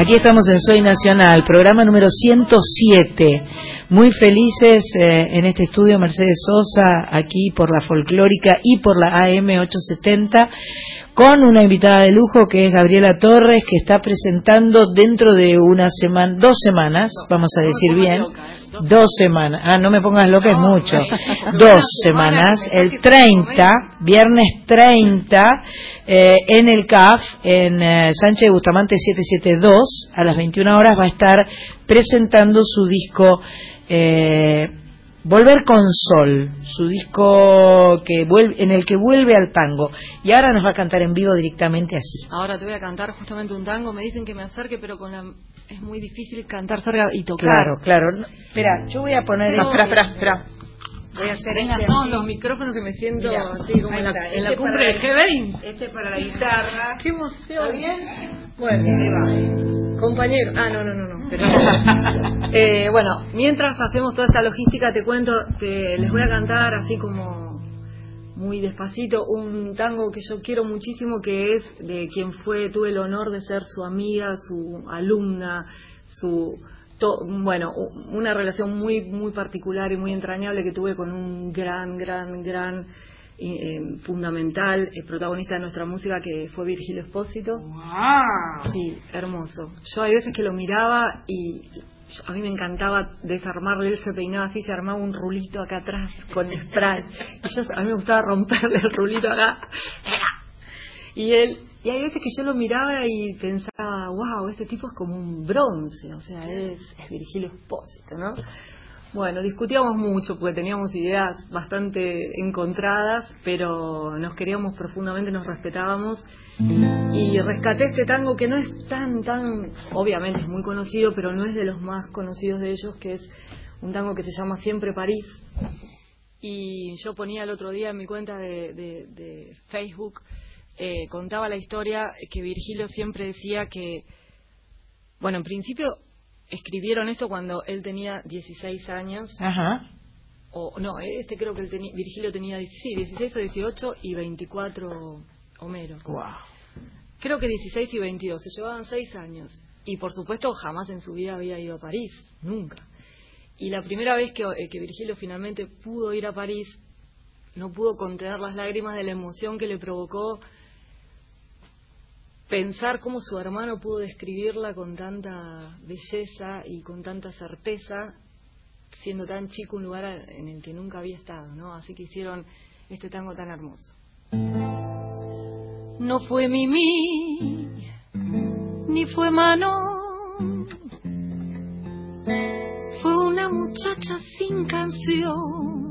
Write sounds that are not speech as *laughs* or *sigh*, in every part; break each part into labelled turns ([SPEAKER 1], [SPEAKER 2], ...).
[SPEAKER 1] Aquí estamos en Soy Nacional, programa número 107. Muy felices eh, en este estudio Mercedes Sosa, aquí por la folclórica y por la AM 870, con una invitada de lujo que es Gabriela Torres, que está presentando dentro de una semana, dos semanas, vamos a decir bien, dos semanas, ah, no me pongas lo que es mucho, *laughs* dos semanas, el 30, viernes 30, eh, en el CAF, en eh, Sánchez Bustamante 772, a las 21 horas va a estar presentando su disco eh, Volver con Sol, su disco que vuelve, en el que vuelve al tango. Y ahora nos va a cantar en vivo directamente así.
[SPEAKER 2] Ahora te voy a cantar justamente un tango. Me dicen que me acerque, pero con la... es muy difícil cantar cerca y tocar.
[SPEAKER 1] Claro, claro. Espera, yo voy a poner...
[SPEAKER 2] espera, espera, espera.
[SPEAKER 1] Voy a hacer
[SPEAKER 2] Venga,
[SPEAKER 1] este
[SPEAKER 2] todos los micrófonos que me siento
[SPEAKER 1] Mira,
[SPEAKER 2] así como en la,
[SPEAKER 1] está.
[SPEAKER 2] en la
[SPEAKER 1] Este
[SPEAKER 2] cumbre de
[SPEAKER 1] para
[SPEAKER 2] G20.
[SPEAKER 1] Este para la guitarra.
[SPEAKER 2] ¡Qué emoción!
[SPEAKER 1] ¿Está bien?
[SPEAKER 2] Bueno, compañero. Ah, no, no, no, no. *laughs* pero- eh, bueno, mientras hacemos toda esta logística, te cuento, te, les voy a cantar así como muy despacito un tango que yo quiero muchísimo, que es de quien fue, tuve el honor de ser su amiga, su alumna, su to- bueno, una relación muy muy particular y muy entrañable que tuve con un gran, gran, gran eh, fundamental eh, protagonista de nuestra música que fue Virgilio Espósito. Sí, hermoso. Yo hay veces que lo miraba y a mí me encantaba desarmarle, él se peinaba así, se armaba un rulito acá atrás con spray. Y yo, a mí me gustaba romperle el rulito acá. Y él, y hay veces que yo lo miraba y pensaba, wow, este tipo es como un bronce, o sea, es, es Virgilio Espósito, ¿no? Bueno, discutíamos mucho porque teníamos ideas bastante encontradas, pero nos queríamos profundamente, nos respetábamos y rescaté este tango que no es tan, tan, obviamente es muy conocido, pero no es de los más conocidos de ellos, que es un tango que se llama Siempre París. Y yo ponía el otro día en mi cuenta de, de- Facebook, eh, contaba la historia que Virgilio siempre decía que, bueno, en principio escribieron esto cuando él tenía 16 años,
[SPEAKER 1] Ajá.
[SPEAKER 2] o no, este creo que él tenía, Virgilio tenía sí, 16 o 18 y 24 Homero.
[SPEAKER 1] Wow.
[SPEAKER 2] Creo que 16 y 22, se llevaban 6 años. Y por supuesto jamás en su vida había ido a París, nunca. Y la primera vez que, eh, que Virgilio finalmente pudo ir a París, no pudo contener las lágrimas de la emoción que le provocó pensar cómo su hermano pudo describirla con tanta belleza y con tanta certeza, siendo tan chico un lugar en el que nunca había estado, ¿no? Así que hicieron este tango tan hermoso. No fue Mimi, ni fue Manon, fue una muchacha sin canción.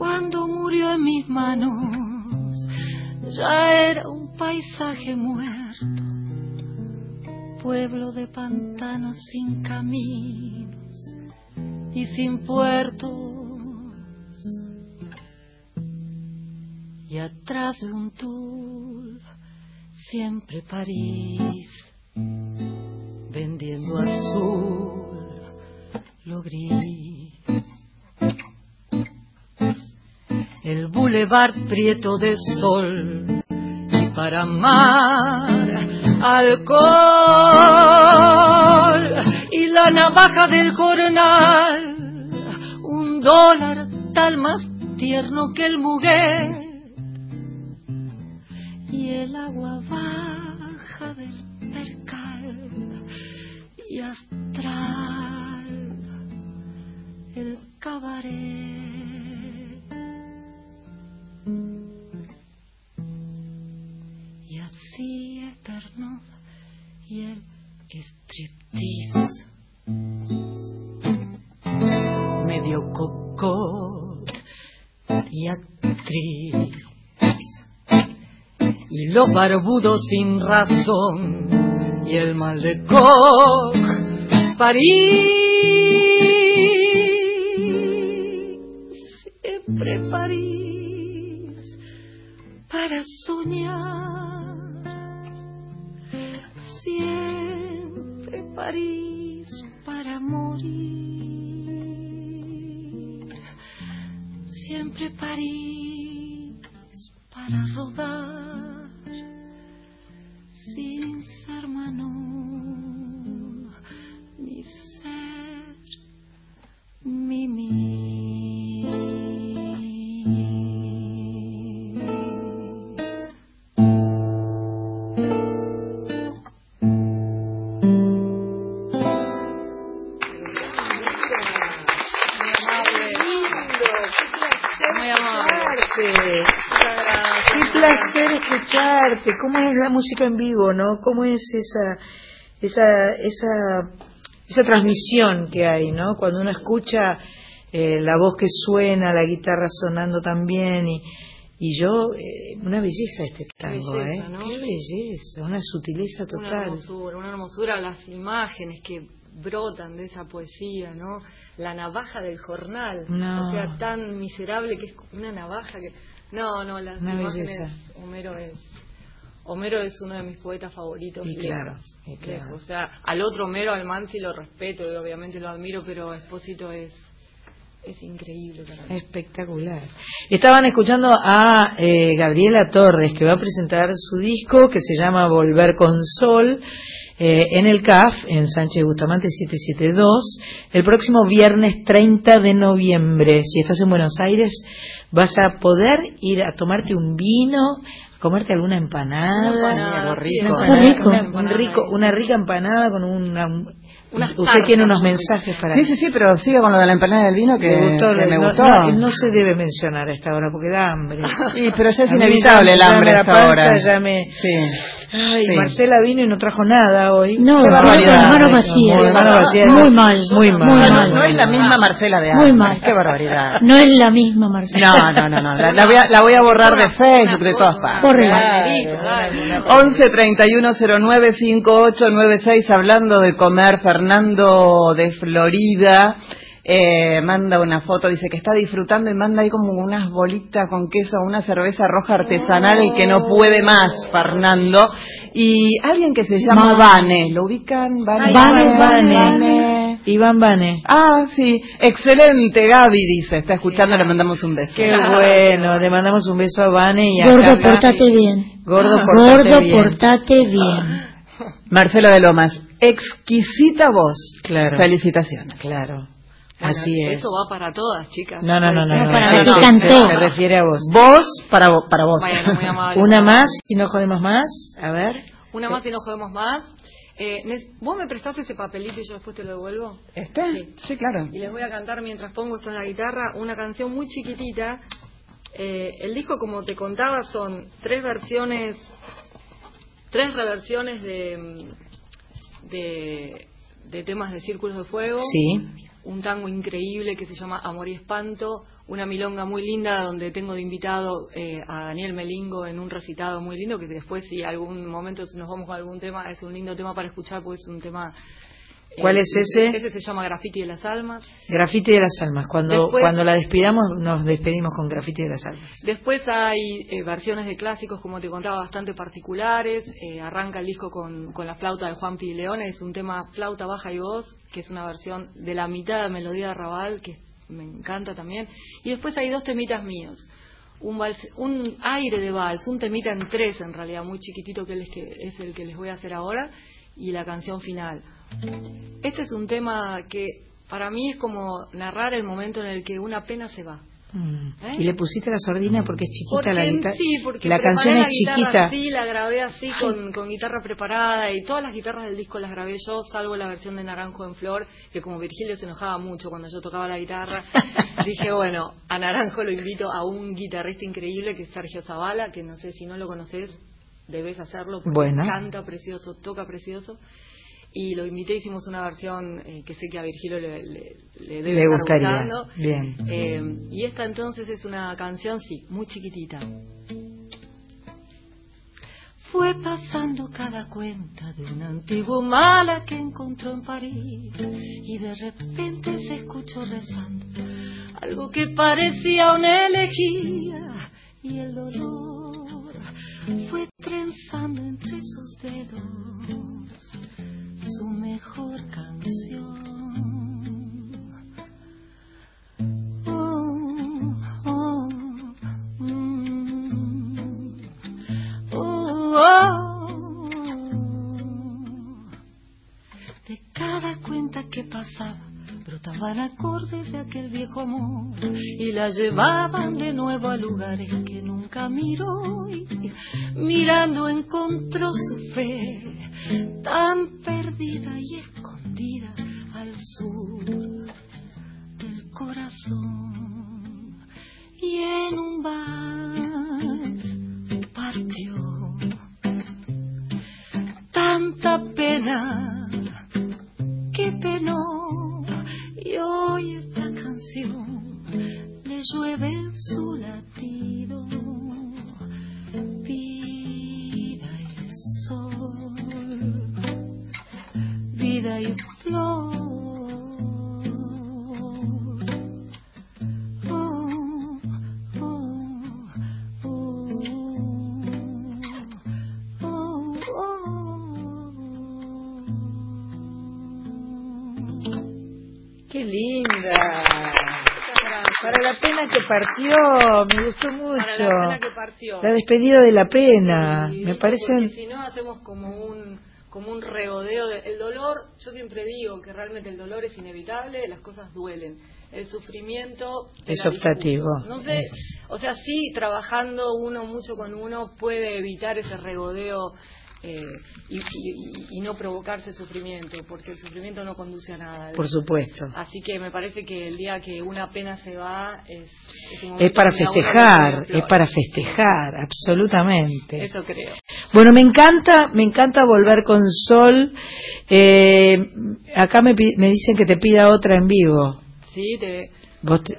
[SPEAKER 2] Cuando murió en mis manos, ya era un paisaje muerto, pueblo de pantanos sin caminos y sin puertos. Y atrás de un tul, siempre París, vendiendo azul lo gris. El bulevar prieto de sol y para amar alcohol y la navaja del jornal, un dólar tal más tierno que el muguet y el agua baja del percal y astral el cabaret. Barbudos sin razón y el mal de Koch, París, siempre París, para soñar,
[SPEAKER 1] escucharte. ¿Cómo es la música en vivo, no? ¿Cómo es esa esa esa esa transmisión que hay, ¿no? Cuando uno escucha eh, la voz que suena, la guitarra sonando también y y yo, eh, una belleza este tango, ¿eh? Qué belleza, una sutileza total. Una
[SPEAKER 2] hermosura, una hermosura, las imágenes que brotan de esa poesía, ¿no? La navaja del jornal, o sea, tan miserable que es una navaja que... No, no, las imágenes, Homero es... Homero es uno de mis poetas favoritos.
[SPEAKER 1] Y claro,
[SPEAKER 2] O sea, al otro Homero, al Mansi, lo respeto y obviamente lo admiro, pero Espósito es es increíble.
[SPEAKER 1] Espectacular. Estaban escuchando a eh, Gabriela Torres, que va a presentar su disco que se llama Volver con Sol. Eh, en el CAF, en Sánchez Bustamante 772, el próximo viernes 30 de noviembre. Si estás en Buenos Aires, vas a poder ir a tomarte un vino, comerte alguna empanada,
[SPEAKER 2] una rico,
[SPEAKER 1] rico, una rica empanada con una, Usted tiene unos mensajes para...
[SPEAKER 3] Sí, sí, sí, pero sigue con lo de la empanada del vino que me gustó. me gustó.
[SPEAKER 1] No, se debe mencionar a esta hora porque da hambre. *laughs*
[SPEAKER 3] Sí, pero ya es inevitable el hambre a esta hora.
[SPEAKER 1] Ya me... Sí. Ay, Marcela vino y no trajo nada hoy.
[SPEAKER 4] No, con manos vacías. Muy mal.
[SPEAKER 1] Muy mal.
[SPEAKER 3] No, es la misma Marcela de antes. Muy mal. Qué barbaridad.
[SPEAKER 4] No es la misma Marcela.
[SPEAKER 3] No, no, no. no. La, voy a, la voy a borrar de Facebook, de todas partes.
[SPEAKER 4] Corre.
[SPEAKER 3] 11 31 09 5896 hablando de comer. Fernando de Florida eh, manda una foto, dice que está disfrutando y manda ahí como unas bolitas con queso, una cerveza roja artesanal y que no puede más, Fernando. Y alguien que se llama Vane, ¿lo ubican?
[SPEAKER 1] Vane, Vane, Iván Vane.
[SPEAKER 3] Ah, sí, excelente, Gaby dice, está escuchando, le mandamos un beso.
[SPEAKER 1] Qué bueno, le mandamos un beso a Vane y a
[SPEAKER 4] Gordo, portate bien.
[SPEAKER 1] Gordo, portate
[SPEAKER 4] Gordo, portate bien.
[SPEAKER 3] Marcela de Lomas, exquisita voz.
[SPEAKER 1] Claro.
[SPEAKER 3] Felicitaciones.
[SPEAKER 1] Claro. Así es.
[SPEAKER 2] Eso va para todas, chicas.
[SPEAKER 1] No, no, no, no.
[SPEAKER 4] para
[SPEAKER 1] no, Se, refiere a vos.
[SPEAKER 3] Vos para, para vos.
[SPEAKER 1] Una más y no jodemos más. A ver.
[SPEAKER 2] Una más y no jodemos más. Eh, ¿Vos me prestaste ese papelito y yo después te lo devuelvo?
[SPEAKER 3] ¿Este? Sí. claro.
[SPEAKER 2] Y les voy a cantar mientras pongo esto en la guitarra una canción muy chiquitita. Eh, el disco, como te contaba, son tres versiones, tres reversiones de, de, de temas de Círculos de Fuego.
[SPEAKER 1] Sí
[SPEAKER 2] un tango increíble que se llama Amor y Espanto, una milonga muy linda donde tengo de invitado eh, a Daniel Melingo en un recitado muy lindo, que después si algún momento nos vamos con algún tema, es un lindo tema para escuchar, pues es un tema
[SPEAKER 1] ¿Cuál es ese?
[SPEAKER 2] Ese se llama Grafiti de las Almas.
[SPEAKER 1] Grafiti de las Almas. Cuando, cuando la despidamos, nos despedimos con Grafiti de las Almas.
[SPEAKER 2] Después hay eh, versiones de clásicos, como te contaba, bastante particulares. Eh, arranca el disco con, con la flauta de Juan P. León. Es un tema flauta, baja y voz, que es una versión de la mitad de la melodía de Raval, que me encanta también. Y después hay dos temitas míos. Un, un aire de vals, un temita en tres en realidad, muy chiquitito, que es el que les voy a hacer ahora, y la canción final este es un tema que para mí es como narrar el momento en el que una pena se va.
[SPEAKER 1] Mm. ¿Eh? Y le pusiste la sordina porque es chiquita
[SPEAKER 2] la
[SPEAKER 1] guitarra.
[SPEAKER 2] Sí, porque
[SPEAKER 1] la canción es chiquita.
[SPEAKER 2] Sí, la grabé así con, con, guitarra preparada y todas las guitarras del disco las grabé yo, salvo la versión de Naranjo en Flor, que como Virgilio se enojaba mucho cuando yo tocaba la guitarra, *laughs* dije, bueno, a Naranjo lo invito a un guitarrista increíble que es Sergio Zavala, que no sé si no lo conoces, debes hacerlo porque canta precioso, toca precioso y lo invité, hicimos una versión eh, que sé que a Virgilio le, le, debe
[SPEAKER 1] gustaría. Bien.
[SPEAKER 2] Eh, y esta entonces es una canción, sí, muy chiquitita. Fue pasando cada cuenta de un antiguo mala que encontró en París y de repente se escuchó rezando algo que parecía una elegía y el dolor fue trenzando entre sus dedos su mejor canción. Oh, oh, oh, de cada cuenta que pasaba cortaban acordes de aquel viejo amor y la llevaban de nuevo a lugares que nunca miró. Y mirando encontró su fe tan perdida y escondida al sur del corazón. Y en
[SPEAKER 1] un bar partió. Tanta pena llueve partió, me gustó
[SPEAKER 5] Para
[SPEAKER 1] mucho.
[SPEAKER 5] la pena que partió.
[SPEAKER 1] La despedida de la pena, me parece
[SPEAKER 5] porque si no hacemos como un como un regodeo de- el dolor yo siempre digo que realmente el dolor es inevitable las cosas duelen el sufrimiento
[SPEAKER 1] Es optativo.
[SPEAKER 5] no sé o sea sí trabajando uno mucho con uno puede evitar ese regodeo eh, y, y- y no provocarse sufrimiento porque el sufrimiento no conduce a nada
[SPEAKER 1] por supuesto.
[SPEAKER 5] así que me parece que el día que una pena se va es es, un
[SPEAKER 1] Es
[SPEAKER 5] momento
[SPEAKER 1] para festejar, es para festejar, absolutamente.
[SPEAKER 5] eso creo
[SPEAKER 1] Bueno, me encanta, me encanta volver con Sol. Eh, acá me, me dicen que te pida otra en vivo.
[SPEAKER 5] sí te
[SPEAKER 1] Vos te-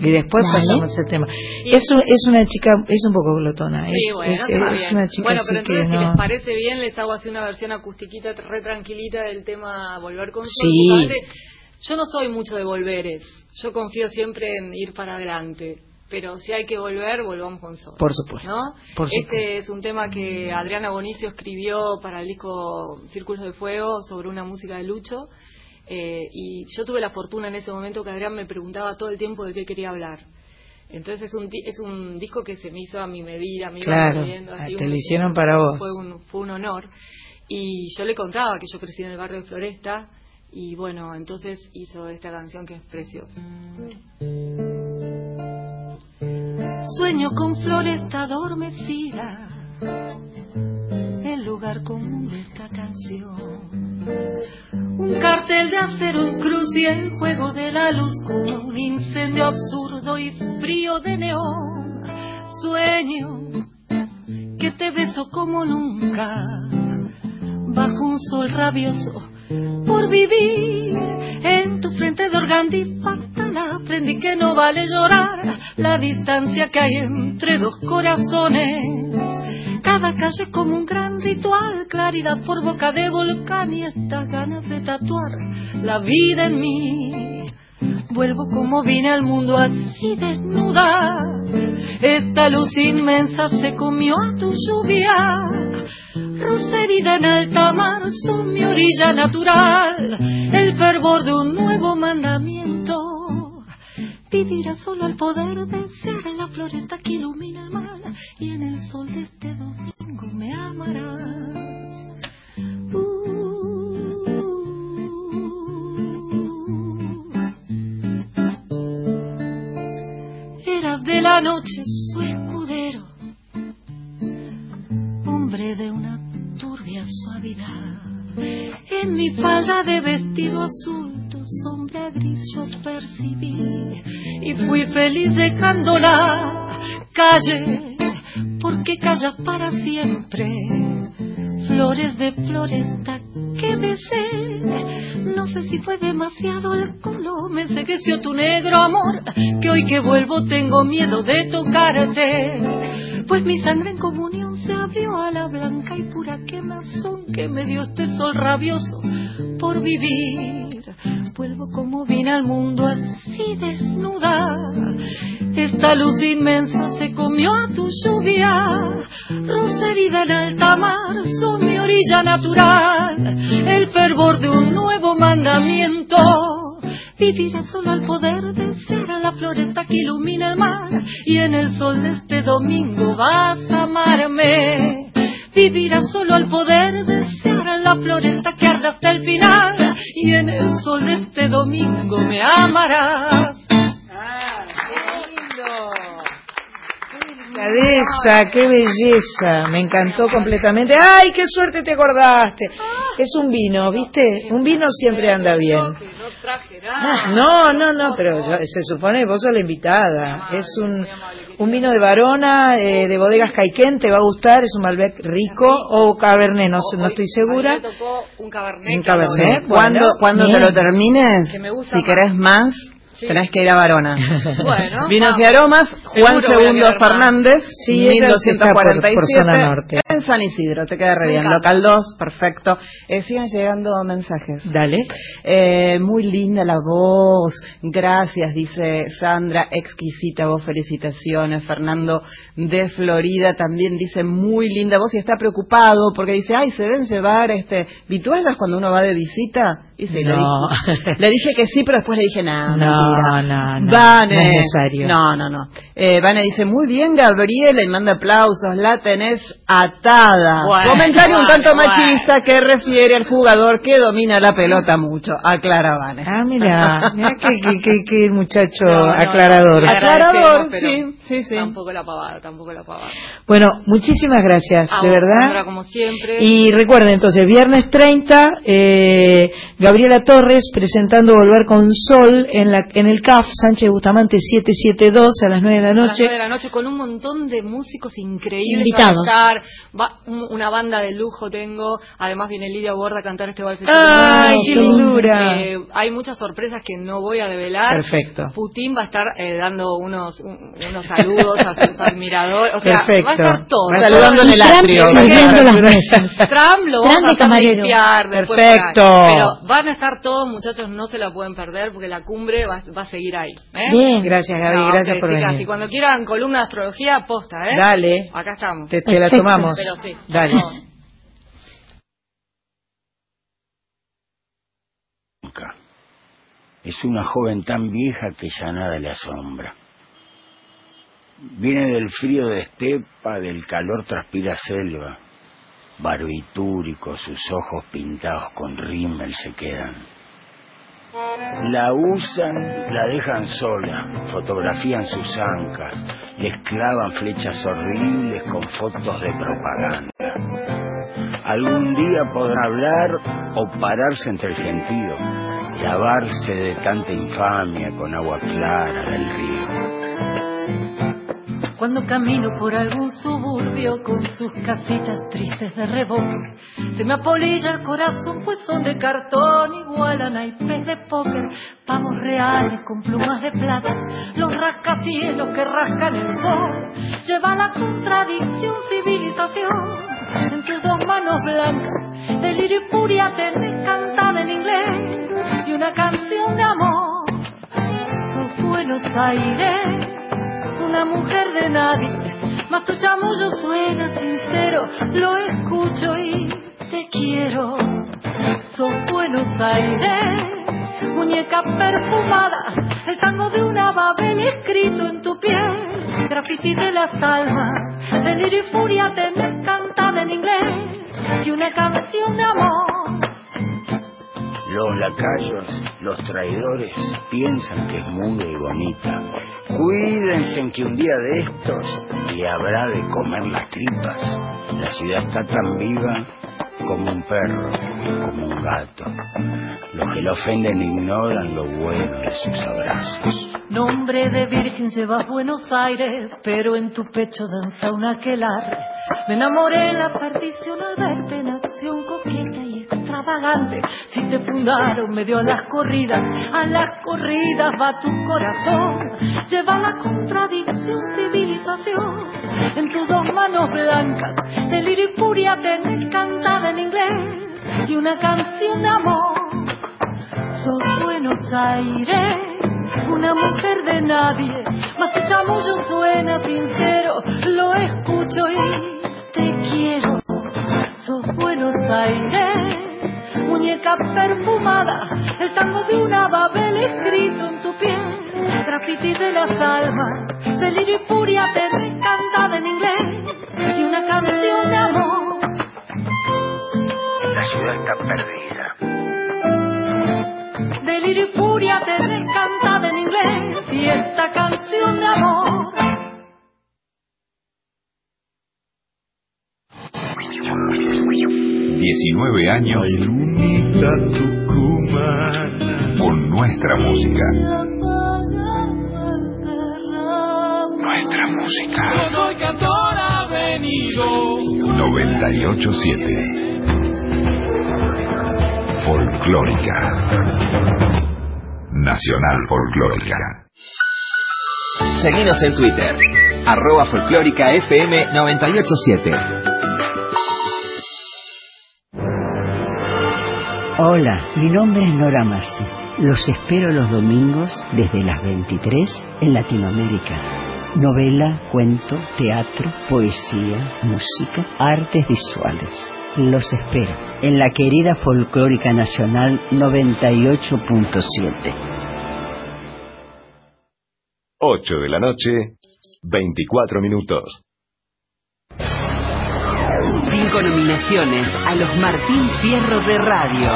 [SPEAKER 1] y después
[SPEAKER 6] Dale.
[SPEAKER 1] pasamos el tema. Es, un- es una chica, es un poco glotona. Es,
[SPEAKER 5] Sí, bueno,
[SPEAKER 1] es-
[SPEAKER 5] está
[SPEAKER 1] es
[SPEAKER 5] bien.
[SPEAKER 1] una chica
[SPEAKER 5] bueno, pero
[SPEAKER 1] que
[SPEAKER 5] entonces si
[SPEAKER 1] no-
[SPEAKER 5] les parece bien, les hago así una versión acustiquita, re tranquilita del tema Volver con Sol.
[SPEAKER 1] Sí.
[SPEAKER 5] Yo no soy mucho de volveres. Yo confío siempre en ir para adelante. Pero si hay que volver, volvamos con Sol.
[SPEAKER 1] Por supuesto,
[SPEAKER 5] ¿No?
[SPEAKER 1] por
[SPEAKER 5] este
[SPEAKER 1] supuesto.
[SPEAKER 5] es un tema que Adriana Bonicio escribió para el disco Círculos de Fuego sobre una música de Lucho. Eh, y yo tuve la fortuna en ese momento que Adrián me preguntaba todo el tiempo de qué quería hablar. Entonces es un, es un disco que se me hizo a mi medida, a mi
[SPEAKER 1] Claro,
[SPEAKER 5] viendo,
[SPEAKER 1] ah,
[SPEAKER 5] así,
[SPEAKER 1] te
[SPEAKER 5] un-
[SPEAKER 1] lo hicieron para vos.
[SPEAKER 5] Fue un, fue un honor. Y yo le contaba que yo crecí en el barrio de Floresta y bueno, entonces hizo esta canción que es preciosa.
[SPEAKER 2] Sueño con floresta adormecida, lugar esta canción. Un cartel de acero en cruz y el juego de la luz como un incendio absurdo y frío de neón. Sueño que te beso como nunca, bajo un sol rabioso por vivir en tu frente de organdí fatal aprendí que no vale llorar la distancia que hay entre dos corazones cada calle como un gran ritual. Claridad por boca de volcán y estas ganas de tatuar la vida en mí. Vuelvo como vine al mundo así desnuda. Esta luz inmensa se comió a tu lluvia Rosa herida en alta mar son mi orilla natural, el fervor de un nuevo mandamiento. Vivirá solo al poder de ser la floresta que ilumina el mar y en el sol de este domingo me amarás. Uh. Eras de la noche su escudero hombre de una turbia suavidad. En mi falda de vestido azul, sombra gris yo percibí y fui feliz dejándola. Calle, porque calla para siempre. Flores de floresta que besé. No sé si fue demasiado el color, me ensegueció tu negro amor, que hoy que vuelvo tengo miedo de tocarte. Pues mi sangre en comunión se abrió a la blanca y pura quemazón que me dio este sol rabioso por vivir. Vuelvo como vine al mundo así desnuda. Esta luz inmensa se comió a tu lluvia. Rosa herida en alta mar son mi orilla natural. El fervor de un nuevo mandamiento. Viviré solo al poder de ser a la floresta que ilumina el mar y en el sol de este domingo vas a amarme. Vivirás solo al poder de ser a la floresta que arde hasta el final y en el sol de este domingo me amarás.
[SPEAKER 1] Ah, delicadeza, qué belleza. Me encantó completamente. ¡Ay, qué suerte te acordaste! Es un vino, ¿viste? Un vino siempre anda bien.
[SPEAKER 5] Yo que no traje nada.
[SPEAKER 1] Ah, No, no, no, pero yo- se supone que vos sos la invitada. Es un, un vino de Varona, eh, de bodegas Caiquén, te va a gustar, es un Malbec rico o Cabernet, no, sé, no estoy segura.
[SPEAKER 5] Un cabernet.
[SPEAKER 1] Un cabernet.
[SPEAKER 3] cuando cuando te lo termines, si querés más, Tenés que ir a Varona.
[SPEAKER 7] Bueno, *laughs*
[SPEAKER 3] Vinos y aromas, Juan
[SPEAKER 7] Seguro voy a
[SPEAKER 3] Segundo
[SPEAKER 7] quedar mal.
[SPEAKER 3] Fernández,
[SPEAKER 1] Sí, esa está por- por
[SPEAKER 3] 1247,
[SPEAKER 1] zona norte.
[SPEAKER 3] en San Isidro, te queda re bien. Local 2, perfecto. Eh, sigan llegando mensajes.
[SPEAKER 1] Dale.
[SPEAKER 3] Eh, muy linda la voz, gracias, dice Sandra, exquisita voz, felicitaciones. Fernando de Florida también dice muy linda voz y está preocupado porque dice, ay, se deben llevar este vituallas cuando uno va de visita. Y sí, le,
[SPEAKER 1] No.
[SPEAKER 3] dije, le dije que sí, pero después le dije, no,
[SPEAKER 1] No, no, no,
[SPEAKER 3] Vane,
[SPEAKER 1] no es necesario.
[SPEAKER 3] No, no, no. Eh, Vane dice, muy bien, Gabriela, y manda aplausos, la tenés atada.
[SPEAKER 7] Bueno,
[SPEAKER 3] Comentario un tanto
[SPEAKER 7] bueno.
[SPEAKER 3] machista que refiere al jugador que domina la pelota mucho. Aclara Vane.
[SPEAKER 1] Ah, mira, mira qué, qué, qué- qué muchacho *laughs*
[SPEAKER 7] No, no,
[SPEAKER 1] aclarador.
[SPEAKER 3] Aclarador, sí, sí, sí.
[SPEAKER 7] Tampoco la pavada, tampoco la pavada.
[SPEAKER 1] Bueno, muchísimas gracias,
[SPEAKER 7] A
[SPEAKER 1] de
[SPEAKER 7] vos,
[SPEAKER 1] verdad.
[SPEAKER 7] Sandra, como siempre.
[SPEAKER 1] Y recuerden entonces, viernes 30, eh, Gabriela Torres presentando Volver con Sol en, la, en el CAF Sánchez Bustamante 772 a las 9 de la
[SPEAKER 7] a las
[SPEAKER 1] noche.
[SPEAKER 7] nueve de la noche con un montón de músicos increíbles
[SPEAKER 6] Invitados.
[SPEAKER 7] a. Va- un- una banda de lujo tengo. Además viene Lidia Borda a cantar este vals.
[SPEAKER 1] ¡Ay, qué lindura!
[SPEAKER 7] Eh, hay muchas sorpresas que no voy a revelar.
[SPEAKER 1] Perfecto.
[SPEAKER 7] Putin va a estar eh, dando unos un- unos saludos a sus *laughs* admiradores. O sea,
[SPEAKER 1] Perfecto.
[SPEAKER 7] va a estar todo.
[SPEAKER 1] A
[SPEAKER 3] Saludando en el atrio.
[SPEAKER 7] Trump lo vamos a hacer
[SPEAKER 6] camarero.
[SPEAKER 7] limpiar después
[SPEAKER 1] Perfecto.
[SPEAKER 7] Pero van a estar todos, muchachos, no se la pueden perder porque la cumbre va, va a seguir ahí. ¿eh?
[SPEAKER 6] Bien.
[SPEAKER 1] Gracias, Gaby,
[SPEAKER 7] No,
[SPEAKER 1] gracias
[SPEAKER 7] ok,
[SPEAKER 1] por
[SPEAKER 7] chicas,
[SPEAKER 1] venir.
[SPEAKER 7] Y cuando quieran columna de astrología, posta, ¿eh?
[SPEAKER 1] Dale,
[SPEAKER 7] Acá estamos.
[SPEAKER 1] te, te la tomamos.
[SPEAKER 7] Pero sí.
[SPEAKER 1] Dale.
[SPEAKER 8] Es una joven tan vieja que ya nada le asombra. Viene del frío de estepa, del calor transpira selva. Barbitúrico, sus ojos pintados con rímel se quedan. La usan, la dejan sola, fotografían sus ancas, les clavan flechas horribles con fotos de propaganda. Algún día podrá hablar o pararse entre el gentío, lavarse de tanta infamia con agua clara del río.
[SPEAKER 2] Cuando camino por algún suburbio con sus casitas tristes de reboque, se me apolilla el corazón, pues son de cartón, igual a naipes de póker, pavos reales con plumas de plata, los rascacielos que rascan el sol, lleva la contradicción civilización en tus dos manos blancas, delirio y furia tenés cantada en inglés y una canción de amor. Sos Buenos Aires, una mujer de nadie, mas tu chamullo suena sincero, lo escucho y te quiero. Sos Buenos Aires, muñeca perfumada, el tango de una babel escrito en tu piel, graffiti de las almas, delirio y furia tenés cantada en inglés y una canción de amor.
[SPEAKER 8] Los lacayos, los traidores, piensan que es muda y bonita. Cuídense en que un día de estos le habrá de comer las tripas. La ciudad está tan viva como un perro, como un gato. Los que la ofenden ignoran lo bueno de sus abrazos.
[SPEAKER 2] Nombre de virgen llevas Buenos Aires, pero en tu pecho danza un aquelarre. Me enamoré en la perdición al verte en acción coqueta y extravagante. Si te fundaron medio a las corridas, a las corridas va tu corazón. Lleva la contradicción civilización en tus dos manos blancas. Delirio y furia cantada en inglés y una canción de amor. Sos Buenos Aires, una mujer de nadie, mas tu chamullo suena sincero, lo escucho y te quiero. Sos Buenos Aires, muñeca perfumada, el tango de una babel escrito en tu piel, graffiti de las almas, delirio y furia tenés cantada en inglés y una canción de amor.
[SPEAKER 8] La ciudad está perdida.
[SPEAKER 2] Delirio y furia tenés cantada en inglés y esta canción de amor.
[SPEAKER 9] 19 años con nuestra música. Nuestra música.
[SPEAKER 2] soy cantor avenido.
[SPEAKER 9] 987 Folclórica Nacional Folclórica.
[SPEAKER 10] Seguinos en Twitter, arroba folclórica FM 987.
[SPEAKER 11] Hola, mi nombre es Nora Massi. Los espero los domingos desde las 23 en Latinoamérica. Novela, cuento, teatro, poesía, música, artes visuales. Los espero en la querida Folclórica Nacional 98.7.
[SPEAKER 12] 8 de la noche, 24 minutos.
[SPEAKER 13] Cinco nominaciones a los Martín Fierro de Radio.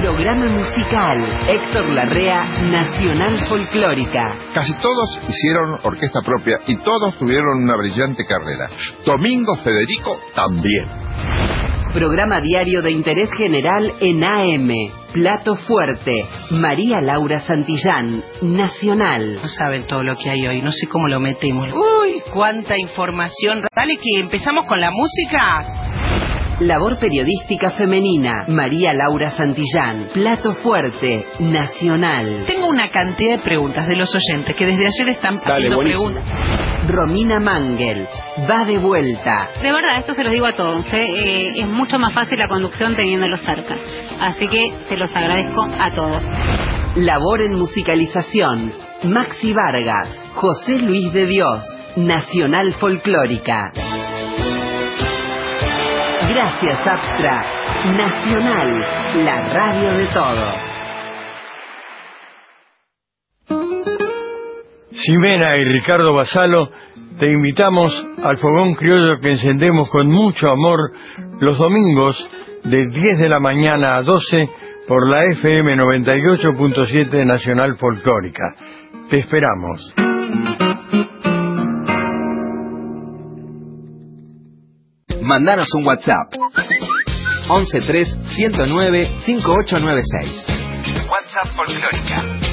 [SPEAKER 13] Programa musical Héctor Larrea Nacional Folclórica.
[SPEAKER 14] Casi todos hicieron orquesta propia y todos tuvieron una brillante carrera. Domingo Federico también.
[SPEAKER 13] Programa diario de interés general en AM. Plato Fuerte. María Laura Santillán. Nacional.
[SPEAKER 15] No saben todo lo que hay hoy, no sé cómo lo metemos. Uy, cuánta información. Dale que empezamos con la música.
[SPEAKER 13] Labor periodística femenina. María Laura Santillán. Plato fuerte. Nacional.
[SPEAKER 15] Tengo una cantidad de preguntas de los oyentes que desde ayer están haciendo preguntas.
[SPEAKER 13] Romina Mangel. Va de vuelta.
[SPEAKER 6] De verdad, esto se los digo a todos. ¿eh? Eh, es mucho más fácil la conducción teniéndolos cerca. Así que se los agradezco a todos.
[SPEAKER 13] Labor en musicalización. Maxi Vargas. José Luis de Dios. Nacional Folclórica. Gracias, Abstra. Nacional, la radio de todos.
[SPEAKER 16] Ximena y Ricardo Basalo, te invitamos al fogón criollo que encendemos con mucho amor los domingos de 10 de la mañana a 12 por la FM 98.7 Nacional Folclórica. Te esperamos.
[SPEAKER 10] Mandanos un WhatsApp. 113 109 5896. WhatsApp Folclórica.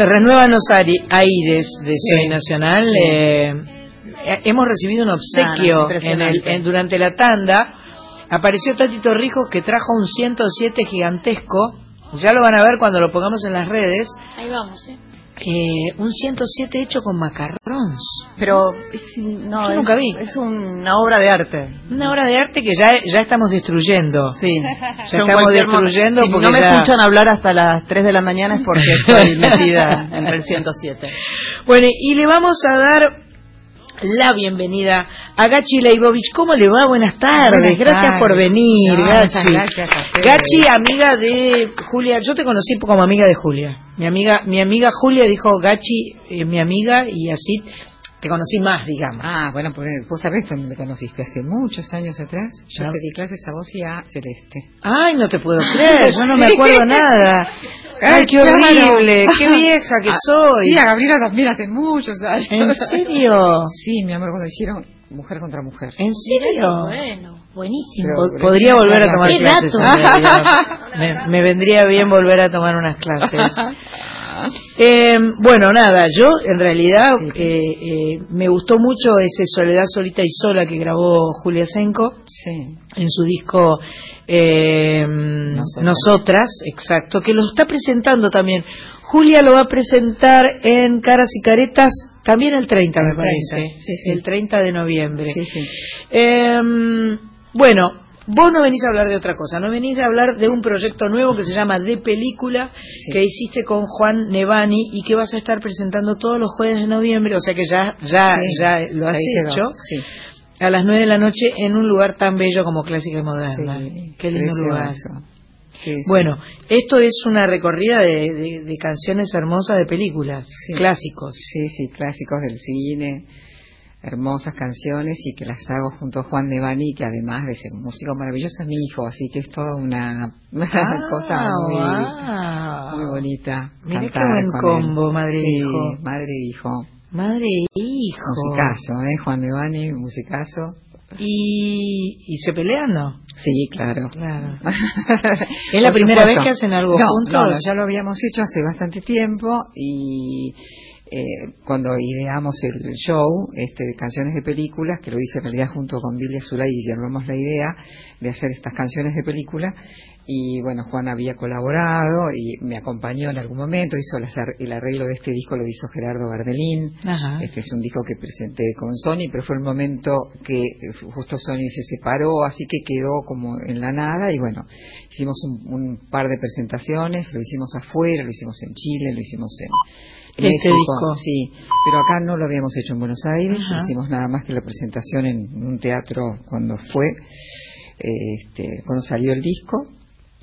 [SPEAKER 17] Se
[SPEAKER 1] renuevan los aires de Soy Nacional. eh, eh, hemos recibido un obsequio
[SPEAKER 3] No, no,
[SPEAKER 1] en el, en- durante la tanda. Apareció Tatito Rijos que trajo un 107 gigantesco. Ya lo van a ver cuando lo pongamos en las redes.
[SPEAKER 4] Ahí vamos, ¿eh?
[SPEAKER 1] Eh, un 107 hecho con macarrons.
[SPEAKER 3] Pero es- no,
[SPEAKER 1] Yo
[SPEAKER 3] es-
[SPEAKER 1] nunca vi.
[SPEAKER 3] Es una obra de arte.
[SPEAKER 1] Una obra de arte que ya, ya estamos destruyendo.
[SPEAKER 3] Sí.
[SPEAKER 1] Ya
[SPEAKER 3] Yo en
[SPEAKER 1] estamos destruyendo
[SPEAKER 3] Si
[SPEAKER 1] porque
[SPEAKER 3] no me
[SPEAKER 1] ya-
[SPEAKER 3] escuchan hablar hasta las 3 de la mañana es porque *laughs* estoy metida entre el 107.
[SPEAKER 1] Bueno, y le vamos a dar la bienvenida a Gachi Leibovich. ¿Cómo le va? Buenas tardes.
[SPEAKER 18] Buenas
[SPEAKER 1] gracias
[SPEAKER 18] tardes.
[SPEAKER 1] por venir,
[SPEAKER 18] No,
[SPEAKER 1] Gachi.
[SPEAKER 18] gracias a.
[SPEAKER 1] Gachi, amiga de Julia. Yo te conocí como amiga de Julia. Mi amiga, mi amiga Julia dijo Gachi, eh, mi amiga, y así te conocí más, digamos.
[SPEAKER 18] Ah, bueno, pues vos sabés dónde me conociste, hace muchos años atrás. Yo
[SPEAKER 1] No.
[SPEAKER 18] te di clases a vos y a Celeste.
[SPEAKER 1] Ay, no te puedo *laughs* creer, yo no me acuerdo nada. *laughs* Ay, qué horrible, qué vieja que *laughs*
[SPEAKER 18] Ah,
[SPEAKER 1] soy.
[SPEAKER 18] Sí, a Gabriela también hace muchos años.
[SPEAKER 1] ¿En serio?
[SPEAKER 18] Sí, mi amor, cuando hicieron Mujer contra Mujer.
[SPEAKER 1] ¿En serio?
[SPEAKER 4] Bueno, buenísimo.
[SPEAKER 1] Po- Podría volver a tomar clases. en me vendría bien volver a tomar unas clases. Eh, bueno, nada, yo en realidad eh, eh, me gustó mucho ese Soledad Solita y Sola que grabó Julia Senko
[SPEAKER 18] Sí.
[SPEAKER 1] en su disco eh, Nosotras. exacto, que lo está presentando también. Julia lo va a presentar en Caras y Caretas también el 30, me
[SPEAKER 18] El 30,
[SPEAKER 1] parece.
[SPEAKER 18] sí, sí.
[SPEAKER 1] El 30 de noviembre.
[SPEAKER 18] Sí, sí.
[SPEAKER 1] Eh, bueno, vos no venís a hablar de otra cosa, no venís a hablar de un proyecto nuevo que se llama De Película, que hiciste con Juan Nevani y que vas a estar presentando todos los jueves de noviembre, o sea que ya, ya,
[SPEAKER 18] Sí,
[SPEAKER 1] ya lo has hecho.
[SPEAKER 18] sí.
[SPEAKER 1] A las nueve de la noche en un lugar tan bello como Clásica y Moderna. Qué lindo lugar. Bueno, esto es una recorrida de, de- de canciones hermosas de películas, clásicos.
[SPEAKER 18] Sí, sí, clásicos del cine. Hermosas canciones y que las hago junto a Juan Devani, que además de ser un músico maravilloso es mi hijo, así que es toda una, *laughs* una cosa muy,
[SPEAKER 1] wow.
[SPEAKER 18] muy bonita.
[SPEAKER 1] Mira qué buen combo, madre e
[SPEAKER 18] Sí,
[SPEAKER 1] hijo.
[SPEAKER 18] madre e hijo.
[SPEAKER 1] Madre e hijo.
[SPEAKER 18] Musicazo, ¿eh? Juan Devani, musicazo.
[SPEAKER 1] ¿Y, y se pelean no?
[SPEAKER 18] Sí, claro.
[SPEAKER 1] Claro. *laughs* ¿Es la primera
[SPEAKER 18] supuesto.
[SPEAKER 1] vez que hacen algo
[SPEAKER 18] No,
[SPEAKER 1] juntos?
[SPEAKER 18] No, no, ya lo habíamos hecho hace bastante tiempo y eh, cuando ideamos el show este, de canciones de películas, que lo hice en realidad junto con Billy Azulay y llevamos la idea de hacer estas canciones de película y bueno, Juan había colaborado y me acompañó en algún momento, hizo el arreglo de este disco lo hizo Gerardo Gardelín,
[SPEAKER 1] Ajá.
[SPEAKER 18] este es un disco que presenté con Sony, pero fue el momento que justo Sony se separó, así que quedó como en la nada y bueno, hicimos un, un par de presentaciones, lo hicimos afuera, lo hicimos en Chile, lo hicimos en
[SPEAKER 1] Este
[SPEAKER 18] México,
[SPEAKER 1] disco.
[SPEAKER 18] sí, pero acá no lo habíamos hecho en Buenos Aires,
[SPEAKER 1] Ajá.
[SPEAKER 18] hicimos nada más que la presentación en un teatro cuando fue, este, cuando salió el disco.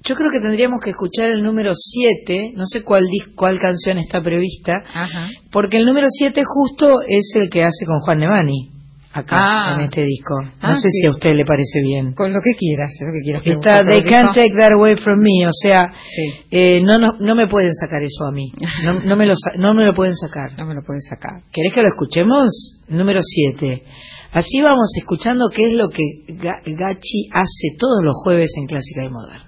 [SPEAKER 1] Yo creo que tendríamos que escuchar el número 7, no sé cuál, cuál canción está prevista,
[SPEAKER 18] Ajá.
[SPEAKER 1] porque el número 7 justo es el que hace con Juan Nevani, acá,
[SPEAKER 18] Ah.
[SPEAKER 1] en este disco. No
[SPEAKER 18] Ah,
[SPEAKER 1] sé
[SPEAKER 18] sí.
[SPEAKER 1] si a usted le parece bien.
[SPEAKER 18] Con lo que quieras, eso que quieras.
[SPEAKER 1] Está They Can't Take That Away From Me, o sea,
[SPEAKER 18] Sí.
[SPEAKER 1] eh, no, no, no me pueden sacar eso a mí, no, no, me, lo, no me lo pueden sacar.
[SPEAKER 18] No me lo pueden sacar.
[SPEAKER 1] ¿Querés que lo escuchemos? Número 7. Así vamos escuchando qué es lo que Ga- Gachi hace todos los jueves en Clásica y Moderna.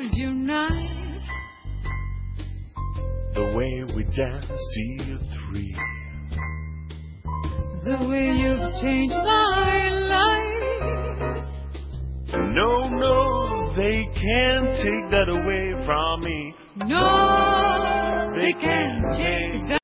[SPEAKER 17] You hold your knife,
[SPEAKER 19] the way we danced till three.
[SPEAKER 17] the way you've changed my life.
[SPEAKER 19] No, no, they can't take that away from me.
[SPEAKER 17] No, They can't take that.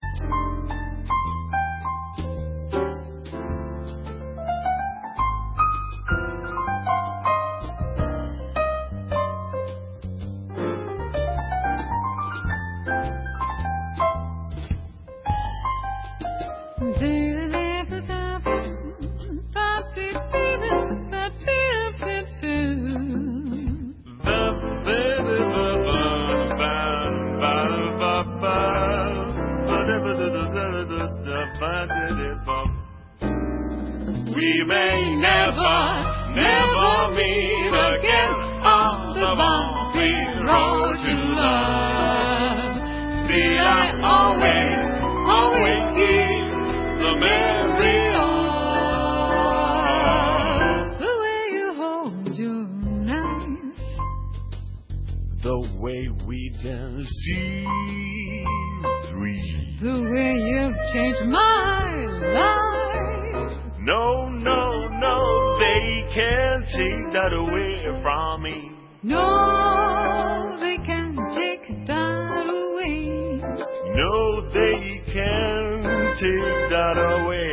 [SPEAKER 19] Take that away.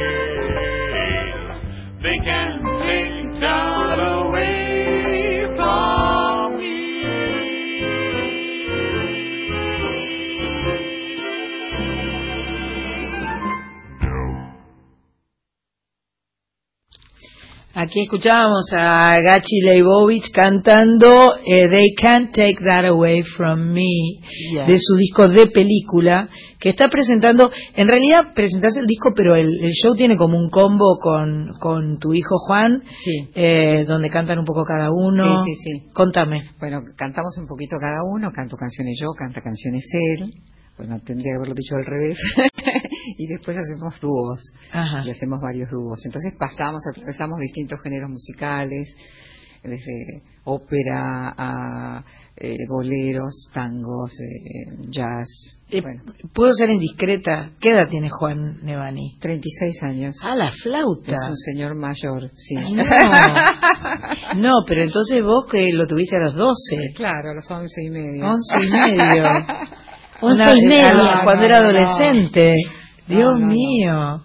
[SPEAKER 19] They can't take
[SPEAKER 1] Aquí escuchábamos a Gachi Leibovich cantando eh, They Can't Take That Away From Me
[SPEAKER 3] Yeah.
[SPEAKER 1] de su disco de película que está presentando, en realidad presentás el disco pero el, el show tiene como un combo con, con tu hijo Juan
[SPEAKER 18] Sí.
[SPEAKER 1] eh, donde cantan un poco cada uno.
[SPEAKER 18] Sí, sí, sí.
[SPEAKER 1] Contame.
[SPEAKER 18] Bueno, cantamos un poquito cada uno, canto canciones yo, canta canciones él. Bueno, tendría que haberlo dicho al revés. *laughs* y después hacemos dúos.
[SPEAKER 1] Ajá.
[SPEAKER 18] Y hacemos varios dúos. Entonces pasamos, atravesamos distintos géneros musicales, desde ópera a eh, boleros, tangos, eh, jazz.
[SPEAKER 1] Eh,
[SPEAKER 18] bueno,
[SPEAKER 1] ¿Puedo ser indiscreta? ¿Qué edad tiene Juan Nevani?
[SPEAKER 18] 36 años.
[SPEAKER 1] Ah, la flauta.
[SPEAKER 18] Es un señor mayor, sí.
[SPEAKER 1] Ay, no. *laughs* No, pero entonces vos que lo tuviste a los 12.
[SPEAKER 18] Claro, a los once y medio.
[SPEAKER 1] Once y medio. *laughs*
[SPEAKER 4] Once y medio.
[SPEAKER 1] a lo- cuando
[SPEAKER 18] No,
[SPEAKER 1] era adolescente. Dios mío.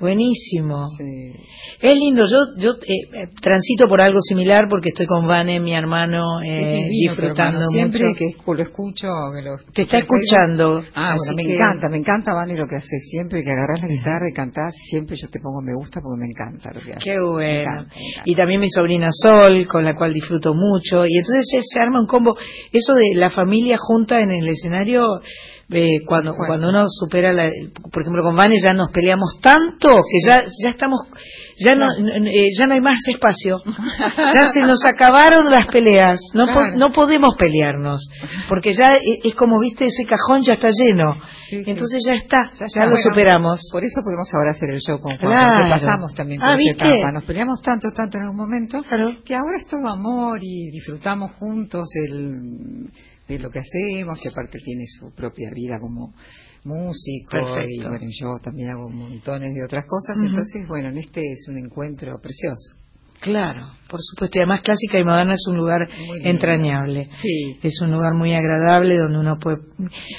[SPEAKER 1] Buenísimo.
[SPEAKER 18] Sí.
[SPEAKER 1] Es lindo, yo yo eh, eh, transito por algo similar porque estoy con Vane, mi hermano, eh,
[SPEAKER 18] divino
[SPEAKER 1] disfrutando
[SPEAKER 18] hermano. Siempre
[SPEAKER 1] mucho.
[SPEAKER 18] que lo escucho, que lo
[SPEAKER 1] Te está escuchando.
[SPEAKER 18] Ah, bueno, me
[SPEAKER 1] que-
[SPEAKER 18] encanta, me encanta, Vani, lo que haces. Siempre que agarras la guitarra y cantás, siempre yo te pongo me gusta porque me encanta lo que haces.
[SPEAKER 1] Qué
[SPEAKER 18] Me
[SPEAKER 1] bueno.
[SPEAKER 18] encanta, me encanta.
[SPEAKER 1] Y también mi sobrina Sol, con la cual disfruto mucho. Y entonces se, se arma un combo. Eso de la familia junta en el escenario, eh, cuando, cuando uno supera, la, por ejemplo, con Vane ya nos peleamos tanto que ya, ya estamos, ya no, eh, ya no hay más espacio. *laughs* ya se nos acabaron las peleas. No, po-
[SPEAKER 18] Claro.
[SPEAKER 1] no podemos pelearnos. Porque ya eh, es como, viste, ese cajón ya está lleno.
[SPEAKER 18] Sí, sí.
[SPEAKER 1] Entonces ya está, ya, lo
[SPEAKER 18] Bueno,
[SPEAKER 1] superamos.
[SPEAKER 18] Por eso podemos ahora hacer el show con Juan,
[SPEAKER 1] Claro.
[SPEAKER 18] porque pasamos también por
[SPEAKER 1] Ah,
[SPEAKER 18] esa
[SPEAKER 1] ¿viste?
[SPEAKER 18] etapa. Nos peleamos tanto, tanto en algún momento, que ahora es todo amor y disfrutamos juntos el, de lo que hacemos y aparte tiene su propia vida como músico
[SPEAKER 1] Perfecto.
[SPEAKER 18] y bueno, yo también hago montones de otras cosas, entonces bueno, en este es un encuentro precioso.
[SPEAKER 1] Claro, por supuesto. Y además Clásica y Moderna es un lugar entrañable.
[SPEAKER 18] Sí.
[SPEAKER 1] Es un lugar muy agradable donde uno puede...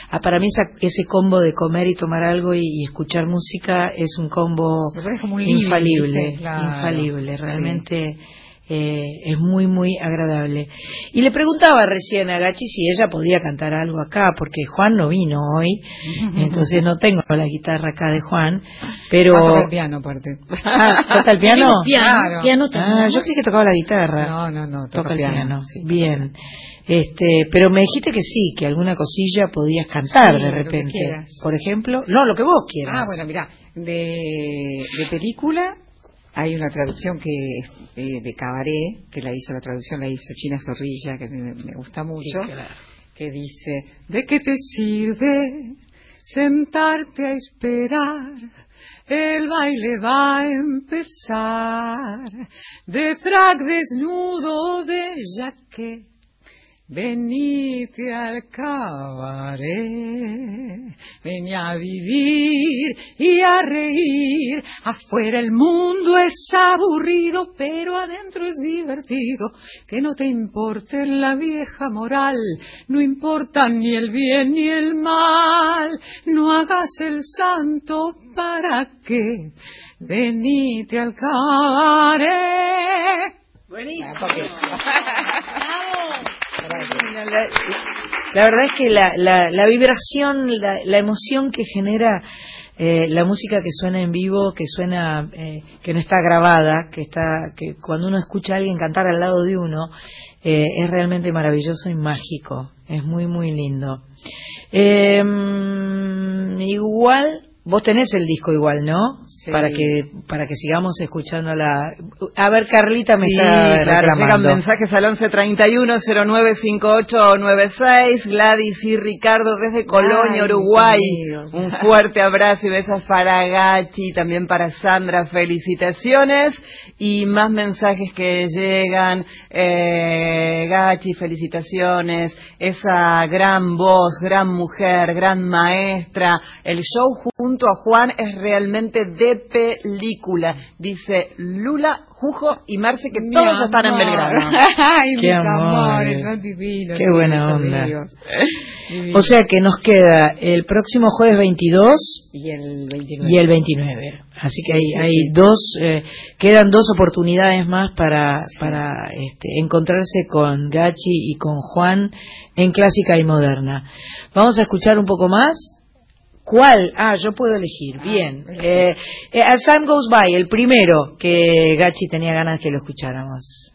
[SPEAKER 1] Ah, para mí esa- ese combo de comer y tomar algo y, y escuchar música es un combo
[SPEAKER 18] parece como un
[SPEAKER 1] infalible, infalible.
[SPEAKER 18] sí.
[SPEAKER 1] Eh, es muy, muy agradable. Y le preguntaba recién a Gachi si ella podía cantar algo acá, porque Juan no vino hoy, *laughs* entonces no tengo la guitarra acá de Juan, pero...
[SPEAKER 18] Va a tocar el piano aparte.
[SPEAKER 1] Ah, ¿toca el piano? *laughs*
[SPEAKER 4] Piano, piano
[SPEAKER 1] Ah, yo creí que tocaba la guitarra.
[SPEAKER 18] No, no, no,
[SPEAKER 1] toca,
[SPEAKER 18] toca
[SPEAKER 1] el piano.
[SPEAKER 18] piano, sí.
[SPEAKER 1] Bien. Este, pero me dijiste que sí, que alguna cosilla podías cantar
[SPEAKER 18] Sí,
[SPEAKER 1] de
[SPEAKER 18] lo que
[SPEAKER 1] repente.
[SPEAKER 18] quieras.
[SPEAKER 1] Por ejemplo, no, lo que vos quieras.
[SPEAKER 18] Ah, bueno, mira, de, de película hay una traducción que es eh, de cabaret, que la hizo, la traducción la hizo China Zorrilla, que a mí me, me gusta mucho, que dice, ¿de qué te sirve sentarte a esperar? El baile va a empezar, de frac desnudo de jaque. Venite al cabaret, ven a vivir y a reír. Afuera el mundo es aburrido, pero adentro es divertido. Que no te importe la vieja moral, no importa ni el bien ni el mal. No hagas el santo para qué. Venite al cabaret.
[SPEAKER 1] Buenísimo. La, verdad es que la, la, vibración, la, emoción que genera eh, la música que suena en vivo, que suena, eh, que no está grabada, que está, que cuando uno escucha a alguien cantar al lado de uno, eh, es realmente maravilloso y mágico. Es muy, muy lindo. Eh, igual, vos tenés el disco igual, ¿no?
[SPEAKER 18] Sí.
[SPEAKER 1] Para que para que sigamos escuchando la. A ver, Carlita me
[SPEAKER 3] Sí,
[SPEAKER 1] está
[SPEAKER 3] llegan mensajes al 1131-0958-96. Gladys y Ricardo desde Colonia,
[SPEAKER 18] Ay,
[SPEAKER 3] Uruguay. Un fuerte abrazo y besos para Gachi, también para Sandra. Felicitaciones. Y más mensajes que llegan. Eh, Gachi, felicitaciones. Esa gran voz, gran mujer, gran maestra. El show junto a Juan es realmente de película. Dice Lula, Jujo y Marce, que
[SPEAKER 18] Mi
[SPEAKER 3] todos están en
[SPEAKER 18] amor.
[SPEAKER 3] Belgrano. *laughs*
[SPEAKER 18] Ay,
[SPEAKER 1] Qué
[SPEAKER 18] mis
[SPEAKER 1] amores.
[SPEAKER 18] son divinos.
[SPEAKER 1] Qué buena onda.
[SPEAKER 18] divinos.
[SPEAKER 1] O sea que nos queda el próximo jueves 22
[SPEAKER 18] Y el 29.
[SPEAKER 1] y el 29. Así que hay,
[SPEAKER 18] Sí, sí,
[SPEAKER 1] hay
[SPEAKER 18] sí.
[SPEAKER 1] dos, eh, quedan dos oportunidades más para, para este, encontrarse con Gachi y con Juan en clásica y moderna. Vamos a escuchar un poco más. ¿Cuál? Ah, yo puedo elegir. Bien. Eh, eh, As Time Goes By, el primero que Gachi tenía ganas que lo escucháramos.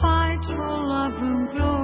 [SPEAKER 17] Fight for love and glory,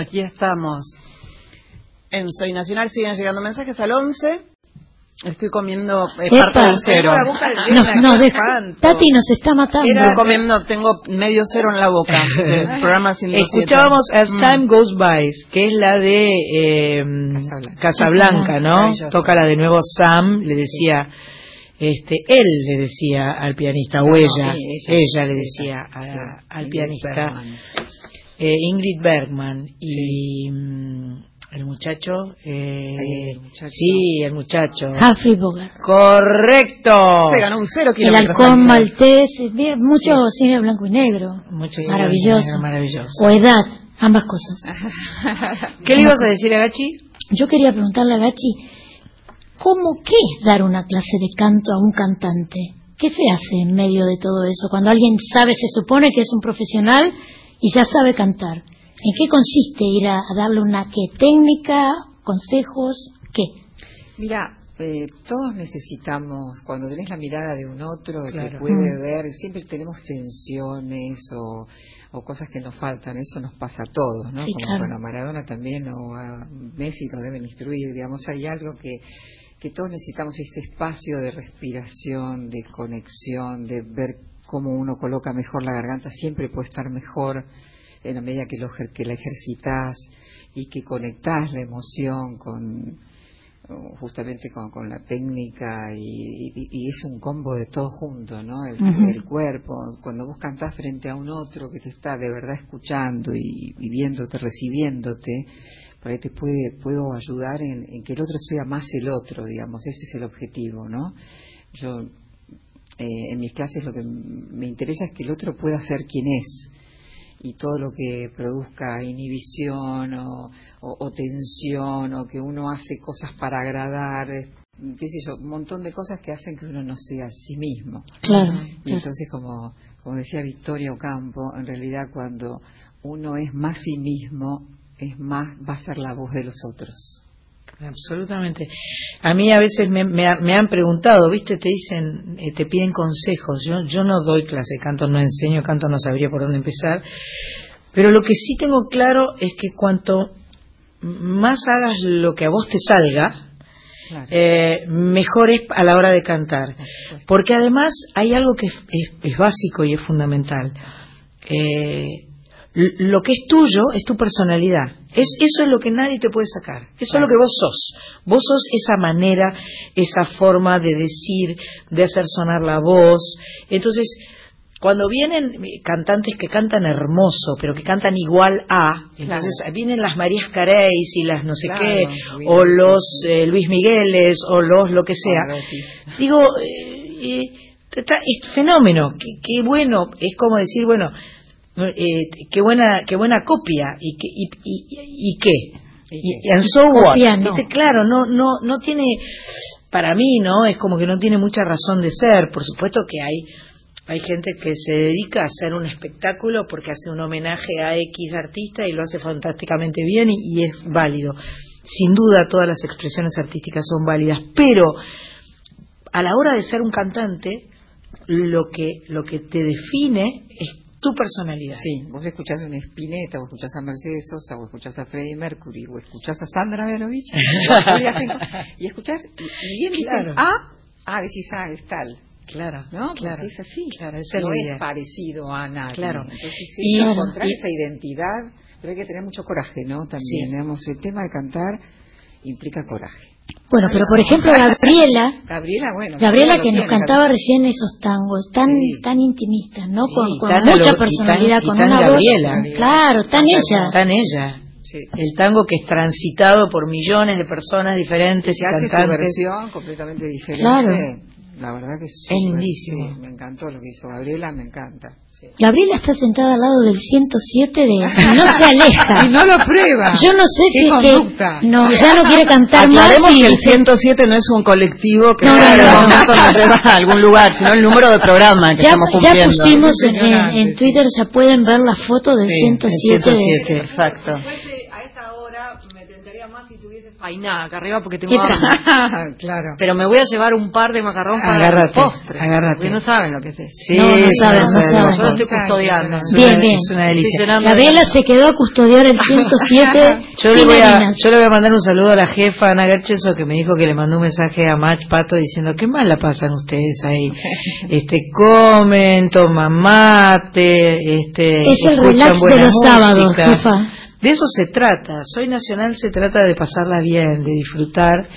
[SPEAKER 3] Aquí estamos. En Soy Nacional siguen llegando mensajes al 11. Estoy comiendo eh, parte del cero.
[SPEAKER 6] No, Tati nos está matando.
[SPEAKER 3] Estoy comiendo, tengo medio cero en la boca. *laughs* del programa 107.
[SPEAKER 1] Escuchábamos As
[SPEAKER 3] Mm.
[SPEAKER 1] Time Goes By, que es la de eh, Casablanca, ¿no? Toca la de nuevo Sam, le decía, este, él le decía al pianista, o
[SPEAKER 18] No,
[SPEAKER 1] ella,
[SPEAKER 18] ella,
[SPEAKER 1] ella, le decía a-
[SPEAKER 18] sí,
[SPEAKER 1] al pianista. Eh, Ingrid Bergman, y mm, el muchacho, eh,
[SPEAKER 18] el muchacho.
[SPEAKER 1] sí, el muchacho.
[SPEAKER 6] Humphrey Bogart.
[SPEAKER 1] Correcto.
[SPEAKER 3] Se ganó un cero
[SPEAKER 6] El halcón maltés, eh, mucho cine blanco y negro.
[SPEAKER 1] Mucho
[SPEAKER 6] maravilloso.
[SPEAKER 1] cine maravilloso.
[SPEAKER 6] O edad, ambas cosas. *laughs*
[SPEAKER 1] ¿Qué le ibas a decir a Gachi?
[SPEAKER 6] Yo quería preguntarle a Gachi, ¿cómo qué es dar una clase de canto a un cantante? ¿Qué se hace en medio de todo eso? Cuando alguien sabe, se supone que es un profesional y ya sabe cantar. ¿En qué consiste ir a, a darle una qué técnica, consejos, qué?
[SPEAKER 18] Mira, eh, todos necesitamos, cuando tenés la mirada de un otro que
[SPEAKER 1] Claro.
[SPEAKER 18] puede
[SPEAKER 1] Mm.
[SPEAKER 18] ver, siempre tenemos tensiones o, o cosas que nos faltan, eso nos pasa a todos, ¿no?
[SPEAKER 6] Sí,
[SPEAKER 18] Como
[SPEAKER 6] claro.
[SPEAKER 18] bueno, a Maradona también o a Messi lo deben instruir, digamos, hay algo que, que todos necesitamos ese espacio de respiración, de conexión, de ver cómo uno coloca mejor la garganta, siempre puede estar mejor en la medida que, lo, que la ejercitas y que conectás la emoción con, uh, justamente con, con la técnica y, y- y es un combo de todo junto, ¿no? El cuerpo, cuando vos cantás frente a un otro que te está de verdad escuchando y, y viéndote, recibiéndote, por ahí te puede, puedo ayudar en, en que el otro sea más el otro, digamos, ese es el objetivo, ¿no? Yo eh, en mis clases lo que me interesa es que el otro pueda ser quien es y todo lo que produzca inhibición o, o- o tensión o que uno hace cosas para agradar, qué sé yo, un montón de cosas que hacen que uno no sea sí mismo.
[SPEAKER 6] Claro,
[SPEAKER 18] Y
[SPEAKER 6] claro.
[SPEAKER 18] entonces, como, como decía Victoria Ocampo, en realidad cuando uno es más sí mismo, es más, va a ser la voz de los otros.
[SPEAKER 1] Absolutamente. A mí a veces me, me me han preguntado, ¿viste? Te dicen, eh, te piden consejos. Yo, yo no doy clase de canto, no enseño canto, no sabría por dónde empezar. Pero lo que sí tengo claro es que cuanto más hagas lo que a vos te salga, eh, mejor es a la hora de cantar. Porque además hay algo que es, es- es básico y es fundamental. Eh, lo que es tuyo es tu personalidad. Es, eso es lo que nadie te puede sacar. Eso es lo que vos sos. Vos sos esa manera, esa forma de decir, de hacer sonar la voz. Entonces, cuando vienen cantantes que cantan hermoso, pero que cantan igual a, entonces vienen las Marías Careys y las no sé
[SPEAKER 18] Claro,
[SPEAKER 1] qué,
[SPEAKER 18] Luis
[SPEAKER 1] o los eh, Luis Migueles, o los lo que sea. Digo, eh, eh, está- es fenómeno, qué bueno, es como decir, bueno, eh, qué buena qué buena copia. Y qué y, y, y qué y, and so what
[SPEAKER 6] no.
[SPEAKER 1] ¿Viste? claro no no no tiene para mí no es como que no tiene mucha razón de ser. Por supuesto que hay hay gente que se dedica a hacer un espectáculo porque hace un homenaje a X artista y lo hace fantásticamente bien y, y es válido. Sin duda todas las expresiones artísticas son válidas pero a la hora de ser un cantante lo que lo que te define es tu personalidad.
[SPEAKER 18] Sí, vos escuchás a una Spinetta, o escuchás a Mercedes Sosa, o escuchás a Freddie Mercury, o escuchás a Sandra Berovich, *laughs* y escuchás, y, bien dicen,
[SPEAKER 1] Claro.
[SPEAKER 18] ah, ah, decís, ah, es tal.
[SPEAKER 1] Claro,
[SPEAKER 18] ¿no? Porque
[SPEAKER 1] claro.
[SPEAKER 18] es así.
[SPEAKER 1] Claro, esa
[SPEAKER 18] no es parecido a nadie.
[SPEAKER 1] Claro.
[SPEAKER 18] Entonces, sí,
[SPEAKER 1] Y-
[SPEAKER 18] encontrar
[SPEAKER 1] y-
[SPEAKER 18] esa identidad, pero hay que tener mucho coraje, ¿no? También,
[SPEAKER 1] Sí.
[SPEAKER 18] digamos, el tema de cantar implica coraje.
[SPEAKER 6] Bueno, pero por ejemplo *laughs* Gabriela,
[SPEAKER 18] Gabriela, bueno.
[SPEAKER 6] Gabriela que nos
[SPEAKER 18] tiene,
[SPEAKER 6] cantaba
[SPEAKER 18] Gabriela.
[SPEAKER 6] recién esos tangos tan tan intimistas, ¿no? con con mucha
[SPEAKER 1] alo- y
[SPEAKER 6] personalidad,
[SPEAKER 1] tan- y
[SPEAKER 6] con
[SPEAKER 1] tan
[SPEAKER 6] una
[SPEAKER 1] Gabriela.
[SPEAKER 6] voz, claro, tan ella.
[SPEAKER 1] Tan ella. El tango que es transitado por millones de personas diferentes
[SPEAKER 18] Se
[SPEAKER 1] y
[SPEAKER 18] hace su
[SPEAKER 1] cantantes.
[SPEAKER 18] versión completamente diferente.
[SPEAKER 1] Claro.
[SPEAKER 18] La verdad que es,
[SPEAKER 1] lindísimo.
[SPEAKER 18] sí, me encantó lo que hizo Gabriela, me encanta.
[SPEAKER 6] Gabriela está sentada al lado del 107 de y *laughs* no se aleja.
[SPEAKER 18] Y no lo prueba.
[SPEAKER 6] Yo no sé
[SPEAKER 18] Qué
[SPEAKER 6] si es que
[SPEAKER 18] conducta.
[SPEAKER 6] no, ya no quiere cantar
[SPEAKER 3] Aclaremos
[SPEAKER 6] más y
[SPEAKER 3] que el
[SPEAKER 6] dice,
[SPEAKER 3] 107 no es un colectivo que
[SPEAKER 6] No, no, no.
[SPEAKER 3] momento nos lleva a algún lugar, sino el número de programa que
[SPEAKER 6] ya,
[SPEAKER 3] estamos
[SPEAKER 6] ya
[SPEAKER 3] cumpliendo.
[SPEAKER 6] pusimos en, en- Twitter, ya pueden ver la foto del 107. de-
[SPEAKER 3] exacto.
[SPEAKER 2] A esta hora me tentaría más tuviese faina acá arriba porque tengo hambre. *laughs*
[SPEAKER 18] claro.
[SPEAKER 2] Pero me voy a llevar un par de macarrón para
[SPEAKER 1] Agárrate,
[SPEAKER 2] postre.
[SPEAKER 1] agárrate.
[SPEAKER 2] Porque no saben lo que es eso.
[SPEAKER 1] Sí, No, no
[SPEAKER 2] no
[SPEAKER 1] saben, no saben.
[SPEAKER 2] Yo lo estoy custodiando.
[SPEAKER 1] Es
[SPEAKER 6] Bien,
[SPEAKER 1] una-
[SPEAKER 6] bien.
[SPEAKER 1] Es una delicia.
[SPEAKER 2] Llenando
[SPEAKER 6] Gabriela se quedó a custodiar el 107 *laughs*
[SPEAKER 1] Yo le, voy a, yo le voy a mandar un saludo a la jefa Ana Gercheso que me dijo que le mandó un mensaje a Mach Pato diciendo qué mal la pasan ustedes ahí. *laughs* Este comen, toman mate, este
[SPEAKER 6] Es el
[SPEAKER 1] escuchan
[SPEAKER 6] relax de
[SPEAKER 1] buena
[SPEAKER 6] los sábados, jefa.
[SPEAKER 1] De eso se trata. Soy nacional se trata de pasarla bien, de disfrutar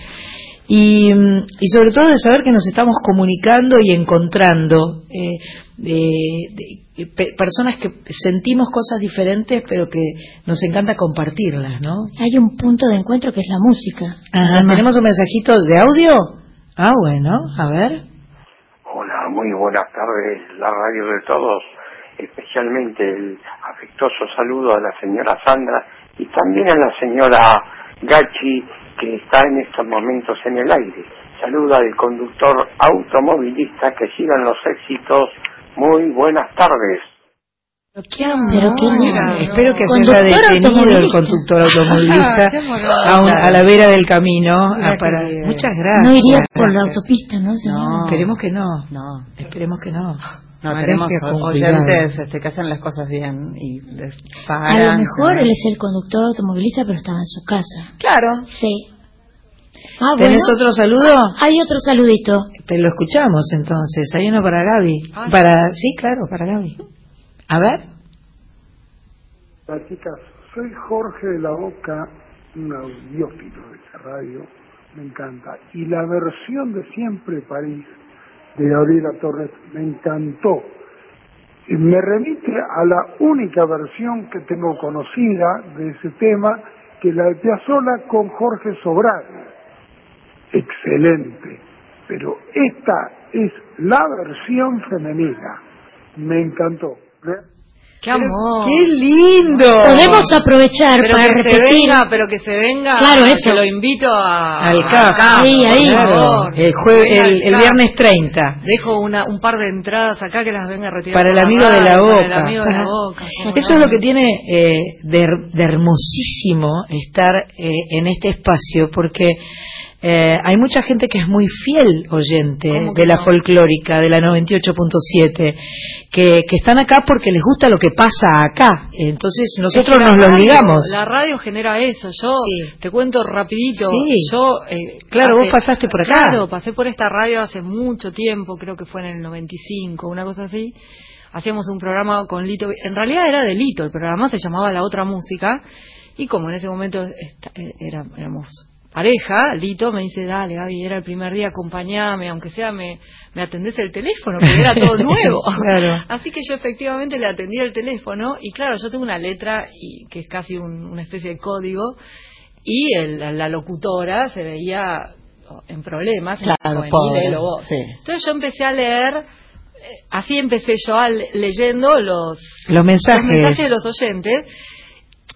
[SPEAKER 1] y, y sobre todo de saber que nos estamos comunicando y encontrando eh, de- de- pe- personas que sentimos cosas diferentes pero que nos encanta compartirlas, ¿no?
[SPEAKER 6] Hay un punto de encuentro que es la música.
[SPEAKER 1] Ajá. ¿Tenemos un mensajito de audio? Ah, bueno, a ver.
[SPEAKER 20] Hola, muy buenas tardes, la radio de todos, especialmente el afectuoso saludo a la señora Sandra y también a la señora Gachi que está en estos momentos en el aire. Saluda al conductor automovilista, que sigan los éxitos. Muy buenas tardes.
[SPEAKER 1] Pero qué
[SPEAKER 6] lindo.
[SPEAKER 1] Espero que se haya detenido el
[SPEAKER 6] automovilista.
[SPEAKER 1] conductor *laughs* automovilista
[SPEAKER 6] Qué amoroso.
[SPEAKER 1] a, un- a la vera del camino. A para-. Muchas gracias.
[SPEAKER 6] No iría por la autopista, ¿no? señor?
[SPEAKER 1] Esperemos que no.
[SPEAKER 3] No.
[SPEAKER 1] Esperemos que no.
[SPEAKER 3] No, tenemos oyentes este, que hacen las cosas bien y les
[SPEAKER 6] A lo mejor
[SPEAKER 3] ¿no?
[SPEAKER 6] él es el conductor automovilista, pero estaba en su casa.
[SPEAKER 3] Claro.
[SPEAKER 6] Sí. Ah,
[SPEAKER 1] ¿Tenés
[SPEAKER 6] bueno.
[SPEAKER 1] otro saludo?
[SPEAKER 6] Hay otro saludito.
[SPEAKER 1] Te lo escuchamos entonces. Hay uno para Gaby.
[SPEAKER 6] Ah.
[SPEAKER 1] Para, sí, claro, para Gaby. A ver.
[SPEAKER 21] Hola chicas, soy Jorge de la Boca, un audiófilo de esa radio, me encanta. Y la versión de Siempre París de Gabriela Torres me encantó. Y me remite a la única versión que tengo conocida de ese tema, que es la de Piazzolla con Jorge Sobral. Excelente. Pero esta es la versión femenina. Me encantó.
[SPEAKER 2] ¡Qué amor!
[SPEAKER 1] ¡Qué lindo!
[SPEAKER 6] Podemos aprovechar
[SPEAKER 2] pero
[SPEAKER 6] para
[SPEAKER 2] que
[SPEAKER 6] repetir.
[SPEAKER 2] se venga, pero que se venga.
[SPEAKER 6] Claro, eso.
[SPEAKER 2] Se lo invito a.
[SPEAKER 1] Al CAF.
[SPEAKER 6] Ahí, ahí.
[SPEAKER 1] Claro, el, jue-
[SPEAKER 2] Venga
[SPEAKER 1] el, el viernes 30.
[SPEAKER 2] Dejo una, un par de entradas acá que las venga a retirar.
[SPEAKER 1] Para el amigo de la boca.
[SPEAKER 2] Para el amigo de la boca.
[SPEAKER 1] Eso es lo que tiene eh, de, de hermosísimo estar eh, en este espacio, porque eh, hay mucha gente que es muy fiel oyente
[SPEAKER 2] ¿Cómo que
[SPEAKER 1] de la
[SPEAKER 2] no?
[SPEAKER 1] folclórica, de la 98.7, que, que están acá porque les gusta lo que pasa acá. Entonces nosotros nos los
[SPEAKER 2] radio-
[SPEAKER 1] ligamos.
[SPEAKER 2] La radio genera eso. Yo te cuento rapidito.
[SPEAKER 1] Sí.
[SPEAKER 2] Yo, eh,
[SPEAKER 1] Claro,
[SPEAKER 2] hace-
[SPEAKER 1] vos pasaste por acá.
[SPEAKER 2] Claro, pasé por esta radio hace mucho tiempo, creo que fue en el 95, una cosa así. Hacíamos un programa con Lito. En realidad era de Lito, el programa se llamaba La Otra Música. Y como en ese momento eh, era- éramos pareja, Lito me dice, dale Gaby, era el primer día, acompañame, aunque sea me, me atendés el teléfono, porque era todo *laughs* nuevo.
[SPEAKER 1] Claro.
[SPEAKER 2] Así que yo efectivamente le atendí el teléfono y claro, yo tengo una letra y, que es casi un- una especie de código y el- la, la locutora se veía en problemas, en
[SPEAKER 1] Claro,
[SPEAKER 2] juvenil,
[SPEAKER 1] pobre,
[SPEAKER 2] vos.
[SPEAKER 1] sí.
[SPEAKER 2] Entonces yo empecé a leer, eh, así empecé yo a le- leyendo los,
[SPEAKER 1] Los mensajes.
[SPEAKER 2] los mensajes de los oyentes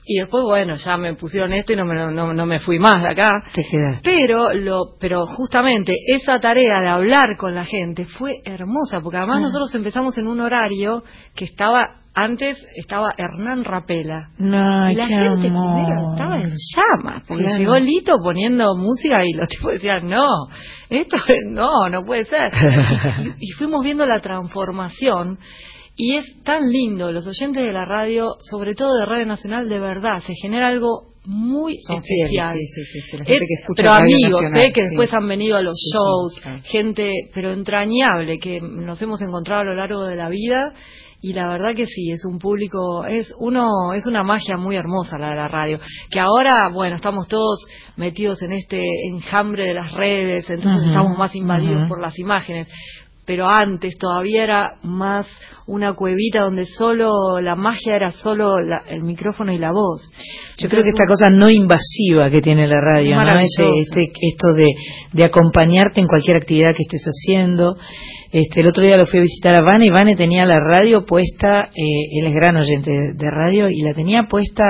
[SPEAKER 2] y después bueno ya me pusieron esto y no me, no, no me fui más de acá
[SPEAKER 1] Te
[SPEAKER 2] pero lo pero justamente esa tarea de hablar con la gente fue hermosa porque además
[SPEAKER 1] Ah.
[SPEAKER 2] nosotros empezamos en un horario que estaba antes estaba Hernán Rapela
[SPEAKER 1] No,
[SPEAKER 2] y la gente
[SPEAKER 1] amor.
[SPEAKER 2] primero estaba en llamas porque
[SPEAKER 1] Claro.
[SPEAKER 2] llegó Lito poniendo música y los *laughs* tipos decían no esto no no puede ser *laughs* y, y fuimos viendo la transformación y es tan lindo, los oyentes de la radio, sobre todo de Radio Nacional, de verdad, se genera algo muy
[SPEAKER 18] Son
[SPEAKER 2] especial.
[SPEAKER 18] sí, sí, sí, sí, la gente
[SPEAKER 2] Eh,
[SPEAKER 18] que escucha
[SPEAKER 2] pero
[SPEAKER 18] Radio
[SPEAKER 2] amigos,
[SPEAKER 18] Nacional,
[SPEAKER 2] eh, que después han venido a los shows,
[SPEAKER 18] claro.
[SPEAKER 2] gente, pero entrañable, que nos hemos encontrado a lo largo de la vida. Y la verdad que sí, es un público, es uno, es una magia muy hermosa la de la radio. Que ahora, bueno, estamos todos metidos en este enjambre de las redes, entonces estamos más invadidos por las imágenes pero antes todavía era más una cuevita donde solo la magia era solo la- el micrófono y la voz.
[SPEAKER 1] Yo creo que esta cosa no invasiva que tiene la radio,
[SPEAKER 2] Es
[SPEAKER 1] ¿no? Este, este- esto de, de acompañarte en cualquier actividad que estés haciendo. Este, el otro día lo fui a visitar a Vane y Vane tenía la radio puesta, eh, él es gran oyente de, de radio, y la tenía puesta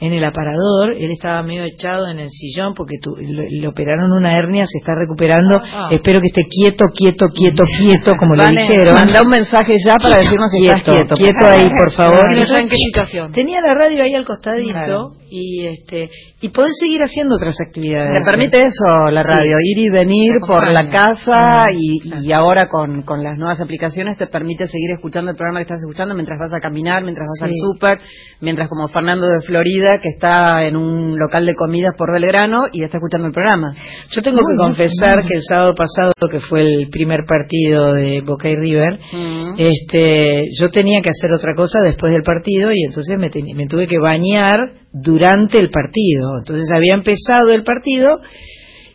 [SPEAKER 1] en el aparador. Él estaba medio echado en el sillón porque tu- le, le operaron una hernia, se está recuperando.
[SPEAKER 3] Ah.
[SPEAKER 1] Espero que esté quieto, quieto, quieto, quieto, como le
[SPEAKER 3] Vane,
[SPEAKER 1] dijeron.
[SPEAKER 3] manda un mensaje ya para decirnos si estás quieto.
[SPEAKER 1] Quieto ahí, por favor.
[SPEAKER 2] En qué situación.
[SPEAKER 1] Tenía la radio ahí al costadito
[SPEAKER 3] Claro.
[SPEAKER 1] y este y podés seguir haciendo otras actividades.
[SPEAKER 3] Te permite eso la
[SPEAKER 1] Sí.
[SPEAKER 3] radio, ir y venir por la casa
[SPEAKER 1] Ah,
[SPEAKER 3] y, y ahora con, con las nuevas aplicaciones te permite seguir escuchando el programa que estás escuchando mientras vas a caminar, mientras vas
[SPEAKER 1] Sí.
[SPEAKER 3] al súper, mientras como Fernando de Florida que está en un local de comidas por Belgrano y está escuchando el programa.
[SPEAKER 1] Yo tengo que confesar que el sábado pasado, que fue el primer partido de Boca y River, este, yo tenía que hacer otra cosa después del partido y entonces me, teni- me tuve que bañar durante el partido. Entonces había empezado el partido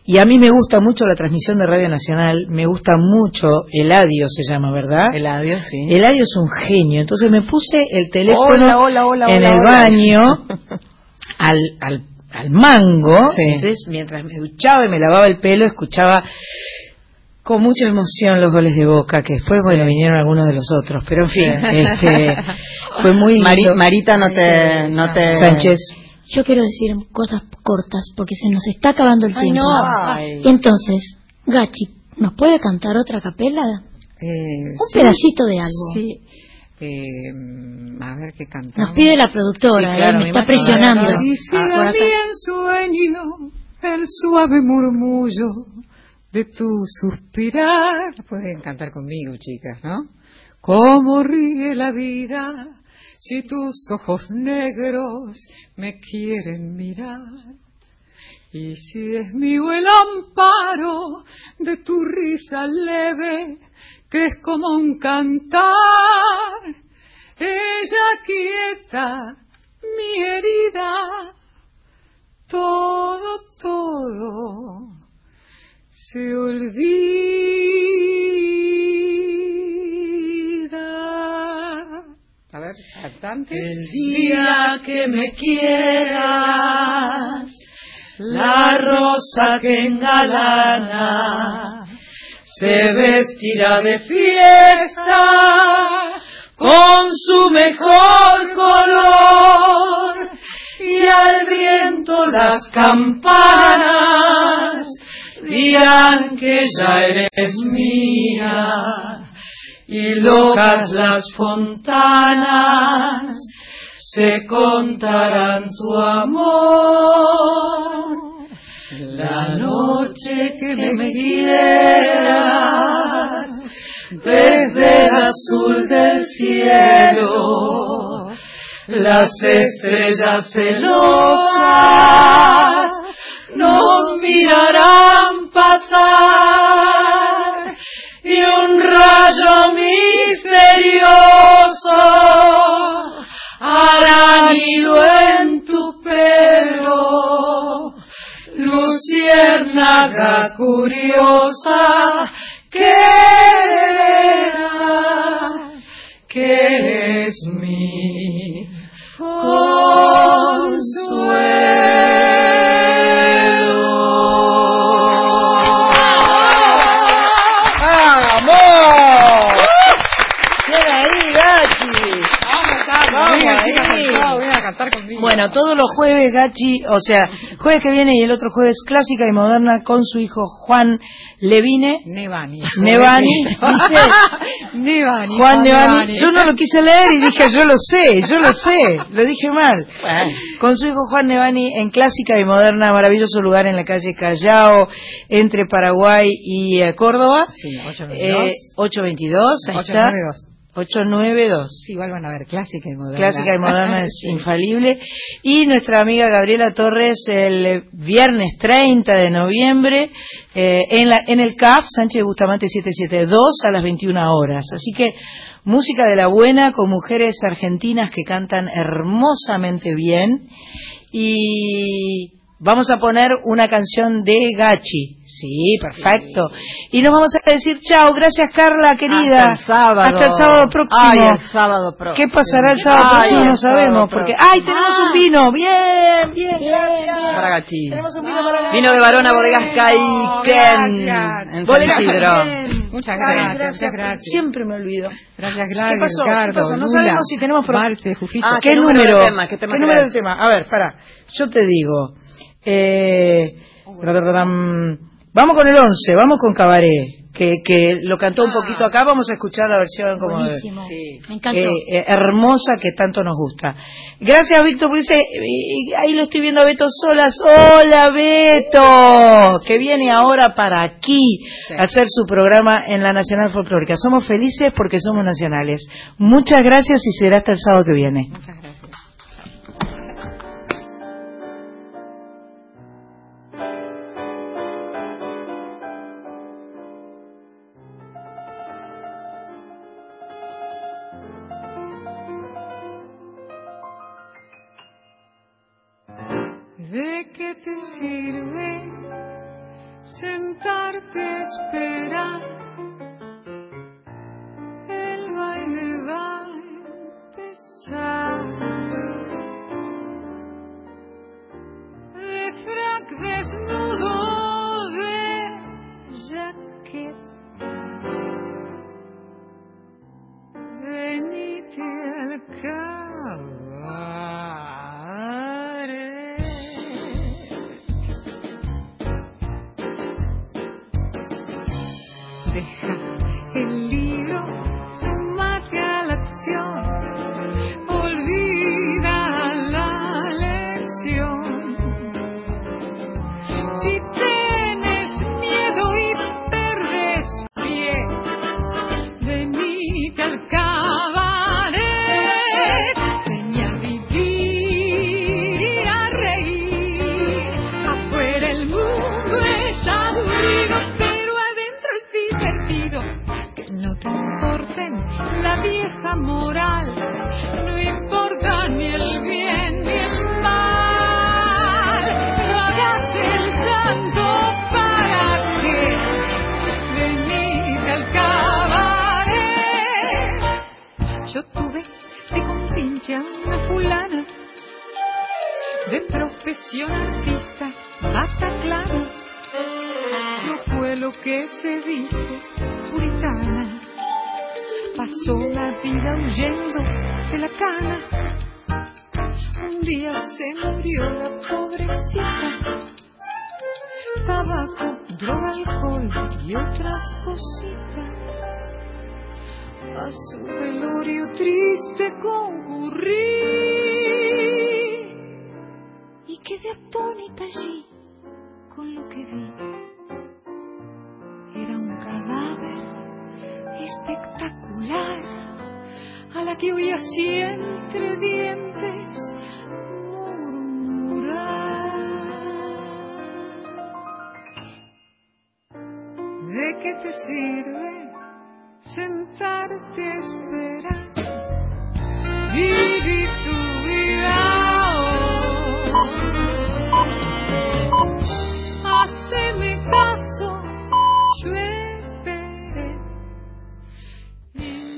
[SPEAKER 1] y a mí me gusta mucho la transmisión de Radio Nacional, me gusta mucho Eladio se llama, ¿verdad?
[SPEAKER 3] Eladio, sí.
[SPEAKER 1] Eladio es un genio, entonces me puse el teléfono
[SPEAKER 3] Hola, hola, hola,
[SPEAKER 1] en el baño *laughs* al, al, al mango, entonces mientras me duchaba y me lavaba el pelo escuchaba con mucha emoción los goles de Boca, que después, bueno, vinieron algunos de los otros, pero en fin,
[SPEAKER 3] Sí.
[SPEAKER 1] este, fue muy
[SPEAKER 3] Mari-. Marita no te, no te
[SPEAKER 1] Sánchez.
[SPEAKER 6] Yo quiero decir cosas cortas porque se nos está acabando el
[SPEAKER 3] Ay,
[SPEAKER 6] tiempo.
[SPEAKER 3] no. Ay.
[SPEAKER 6] Entonces, Gachi, ¿nos puede cantar otra capela?
[SPEAKER 18] Eh,
[SPEAKER 6] Un
[SPEAKER 18] sí,
[SPEAKER 6] pedacito de algo.
[SPEAKER 18] Sí. Eh, a ver qué cantamos.
[SPEAKER 6] Nos pide la productora,
[SPEAKER 18] Sí, claro,
[SPEAKER 6] ¿eh? me
[SPEAKER 18] me
[SPEAKER 6] está presionando. Ah,
[SPEAKER 18] ensueño el suave murmullo de tu suspirar. Pueden cantar conmigo, chicas, ¿no? Cómo ríe la vida si tus ojos negros me quieren mirar. Y si es mío el amparo de tu risa leve, que es como un cantar, ella quieta mi herida, todo, todo
[SPEAKER 17] se olvida. El día que me quieras, la rosa que engalana se vestirá de fiesta con su mejor color. Y al viento las campanas dirán que ya eres mía y locas las fontanas se contarán tu amor. La noche que me quieras desde el azul del cielo, las estrellas celosas nos mirarán pasar
[SPEAKER 1] jueves, Gachi, o sea, jueves que viene y el otro jueves clásica y moderna con su hijo Juan Levine.
[SPEAKER 18] Nevani.
[SPEAKER 1] Nevani, *laughs* ¿viste?
[SPEAKER 18] Nevani.
[SPEAKER 1] Juan Nevani. Yo no lo quise leer y dije, yo lo sé, yo lo sé, lo dije mal. Con su hijo Juan Nevani en clásica y moderna, maravilloso lugar en la calle Callao, entre Paraguay y eh, Córdoba.
[SPEAKER 18] Sí, 822.
[SPEAKER 1] Eh, 822, ahí está.
[SPEAKER 18] 892.
[SPEAKER 1] 892.
[SPEAKER 18] Sí, igual van a ver, clásica y moderna.
[SPEAKER 1] Clásica y moderna es *laughs*
[SPEAKER 18] Sí.
[SPEAKER 1] infalible. Y nuestra amiga Gabriela Torres el viernes 30 de noviembre eh, en, la, en el CAF Sánchez Bustamante 772 a las 21 horas. Así que música de la buena con mujeres argentinas que cantan hermosamente bien. Y vamos a poner una canción de Gachi. Sí, perfecto. Y nos vamos a decir chao. Gracias Carla, querida.
[SPEAKER 3] Hasta el sábado.
[SPEAKER 1] Hasta el sábado próximo.
[SPEAKER 3] Ay, el sábado próximo.
[SPEAKER 1] ¿Qué pasará el sábado
[SPEAKER 3] Ay,
[SPEAKER 1] próximo?
[SPEAKER 3] el
[SPEAKER 1] No
[SPEAKER 3] sábado
[SPEAKER 1] sabemos. Porque,
[SPEAKER 3] próximo.
[SPEAKER 1] ¡ay, tenemos un vino! Bien, bien, gracias.
[SPEAKER 3] Para Gachi.
[SPEAKER 1] Tenemos un vino para Gachi.
[SPEAKER 3] Vino de Barona, Bodegas Caiken.
[SPEAKER 18] gracias.
[SPEAKER 3] En San Isidro.
[SPEAKER 18] Muchas gracias, muchas gracias.
[SPEAKER 1] Siempre me olvido.
[SPEAKER 18] Gracias, Gladys,
[SPEAKER 1] ¿Qué pasó? ¿Qué
[SPEAKER 18] Ricardo,
[SPEAKER 1] pasó? No
[SPEAKER 18] Lula,
[SPEAKER 1] sabemos si tenemos... pro-
[SPEAKER 18] Marce.
[SPEAKER 3] Ah,
[SPEAKER 1] ¿Qué,
[SPEAKER 3] ¿qué
[SPEAKER 1] número?
[SPEAKER 3] número de tema? ¿Qué tema
[SPEAKER 1] número
[SPEAKER 3] querés?
[SPEAKER 1] de tema? A ver, para. Yo te digo. Eh, vamos con el 11, vamos con Cabaret. Que, que lo cantó un poquito acá, vamos a escuchar la versión como de-
[SPEAKER 6] Buenísimo. Me encantó.
[SPEAKER 1] eh, eh, hermosa que tanto nos gusta. Gracias, Víctor, porque dice, eh, ahí lo estoy viendo a Beto Solas. Hola, Beto, que viene ahora para aquí a hacer su programa en la Nacional Folclórica. Somos felices porque somos nacionales. Muchas gracias y será hasta el sábado que viene.
[SPEAKER 17] ¿De esperar? Venite profesión artista, bata clara, no fue lo que se dice puritana. Pasó la vida huyendo de la cana. Un día se murió la pobrecita. Tabaco, droga, alcohol y otras cositas. A su velorio triste concurrí quedé atónita allí con lo que vi. Era un cadáver espectacular a la que oía así entre dientes murmurar. ¿De qué te sirve sentarte a esperar? Vivir 追。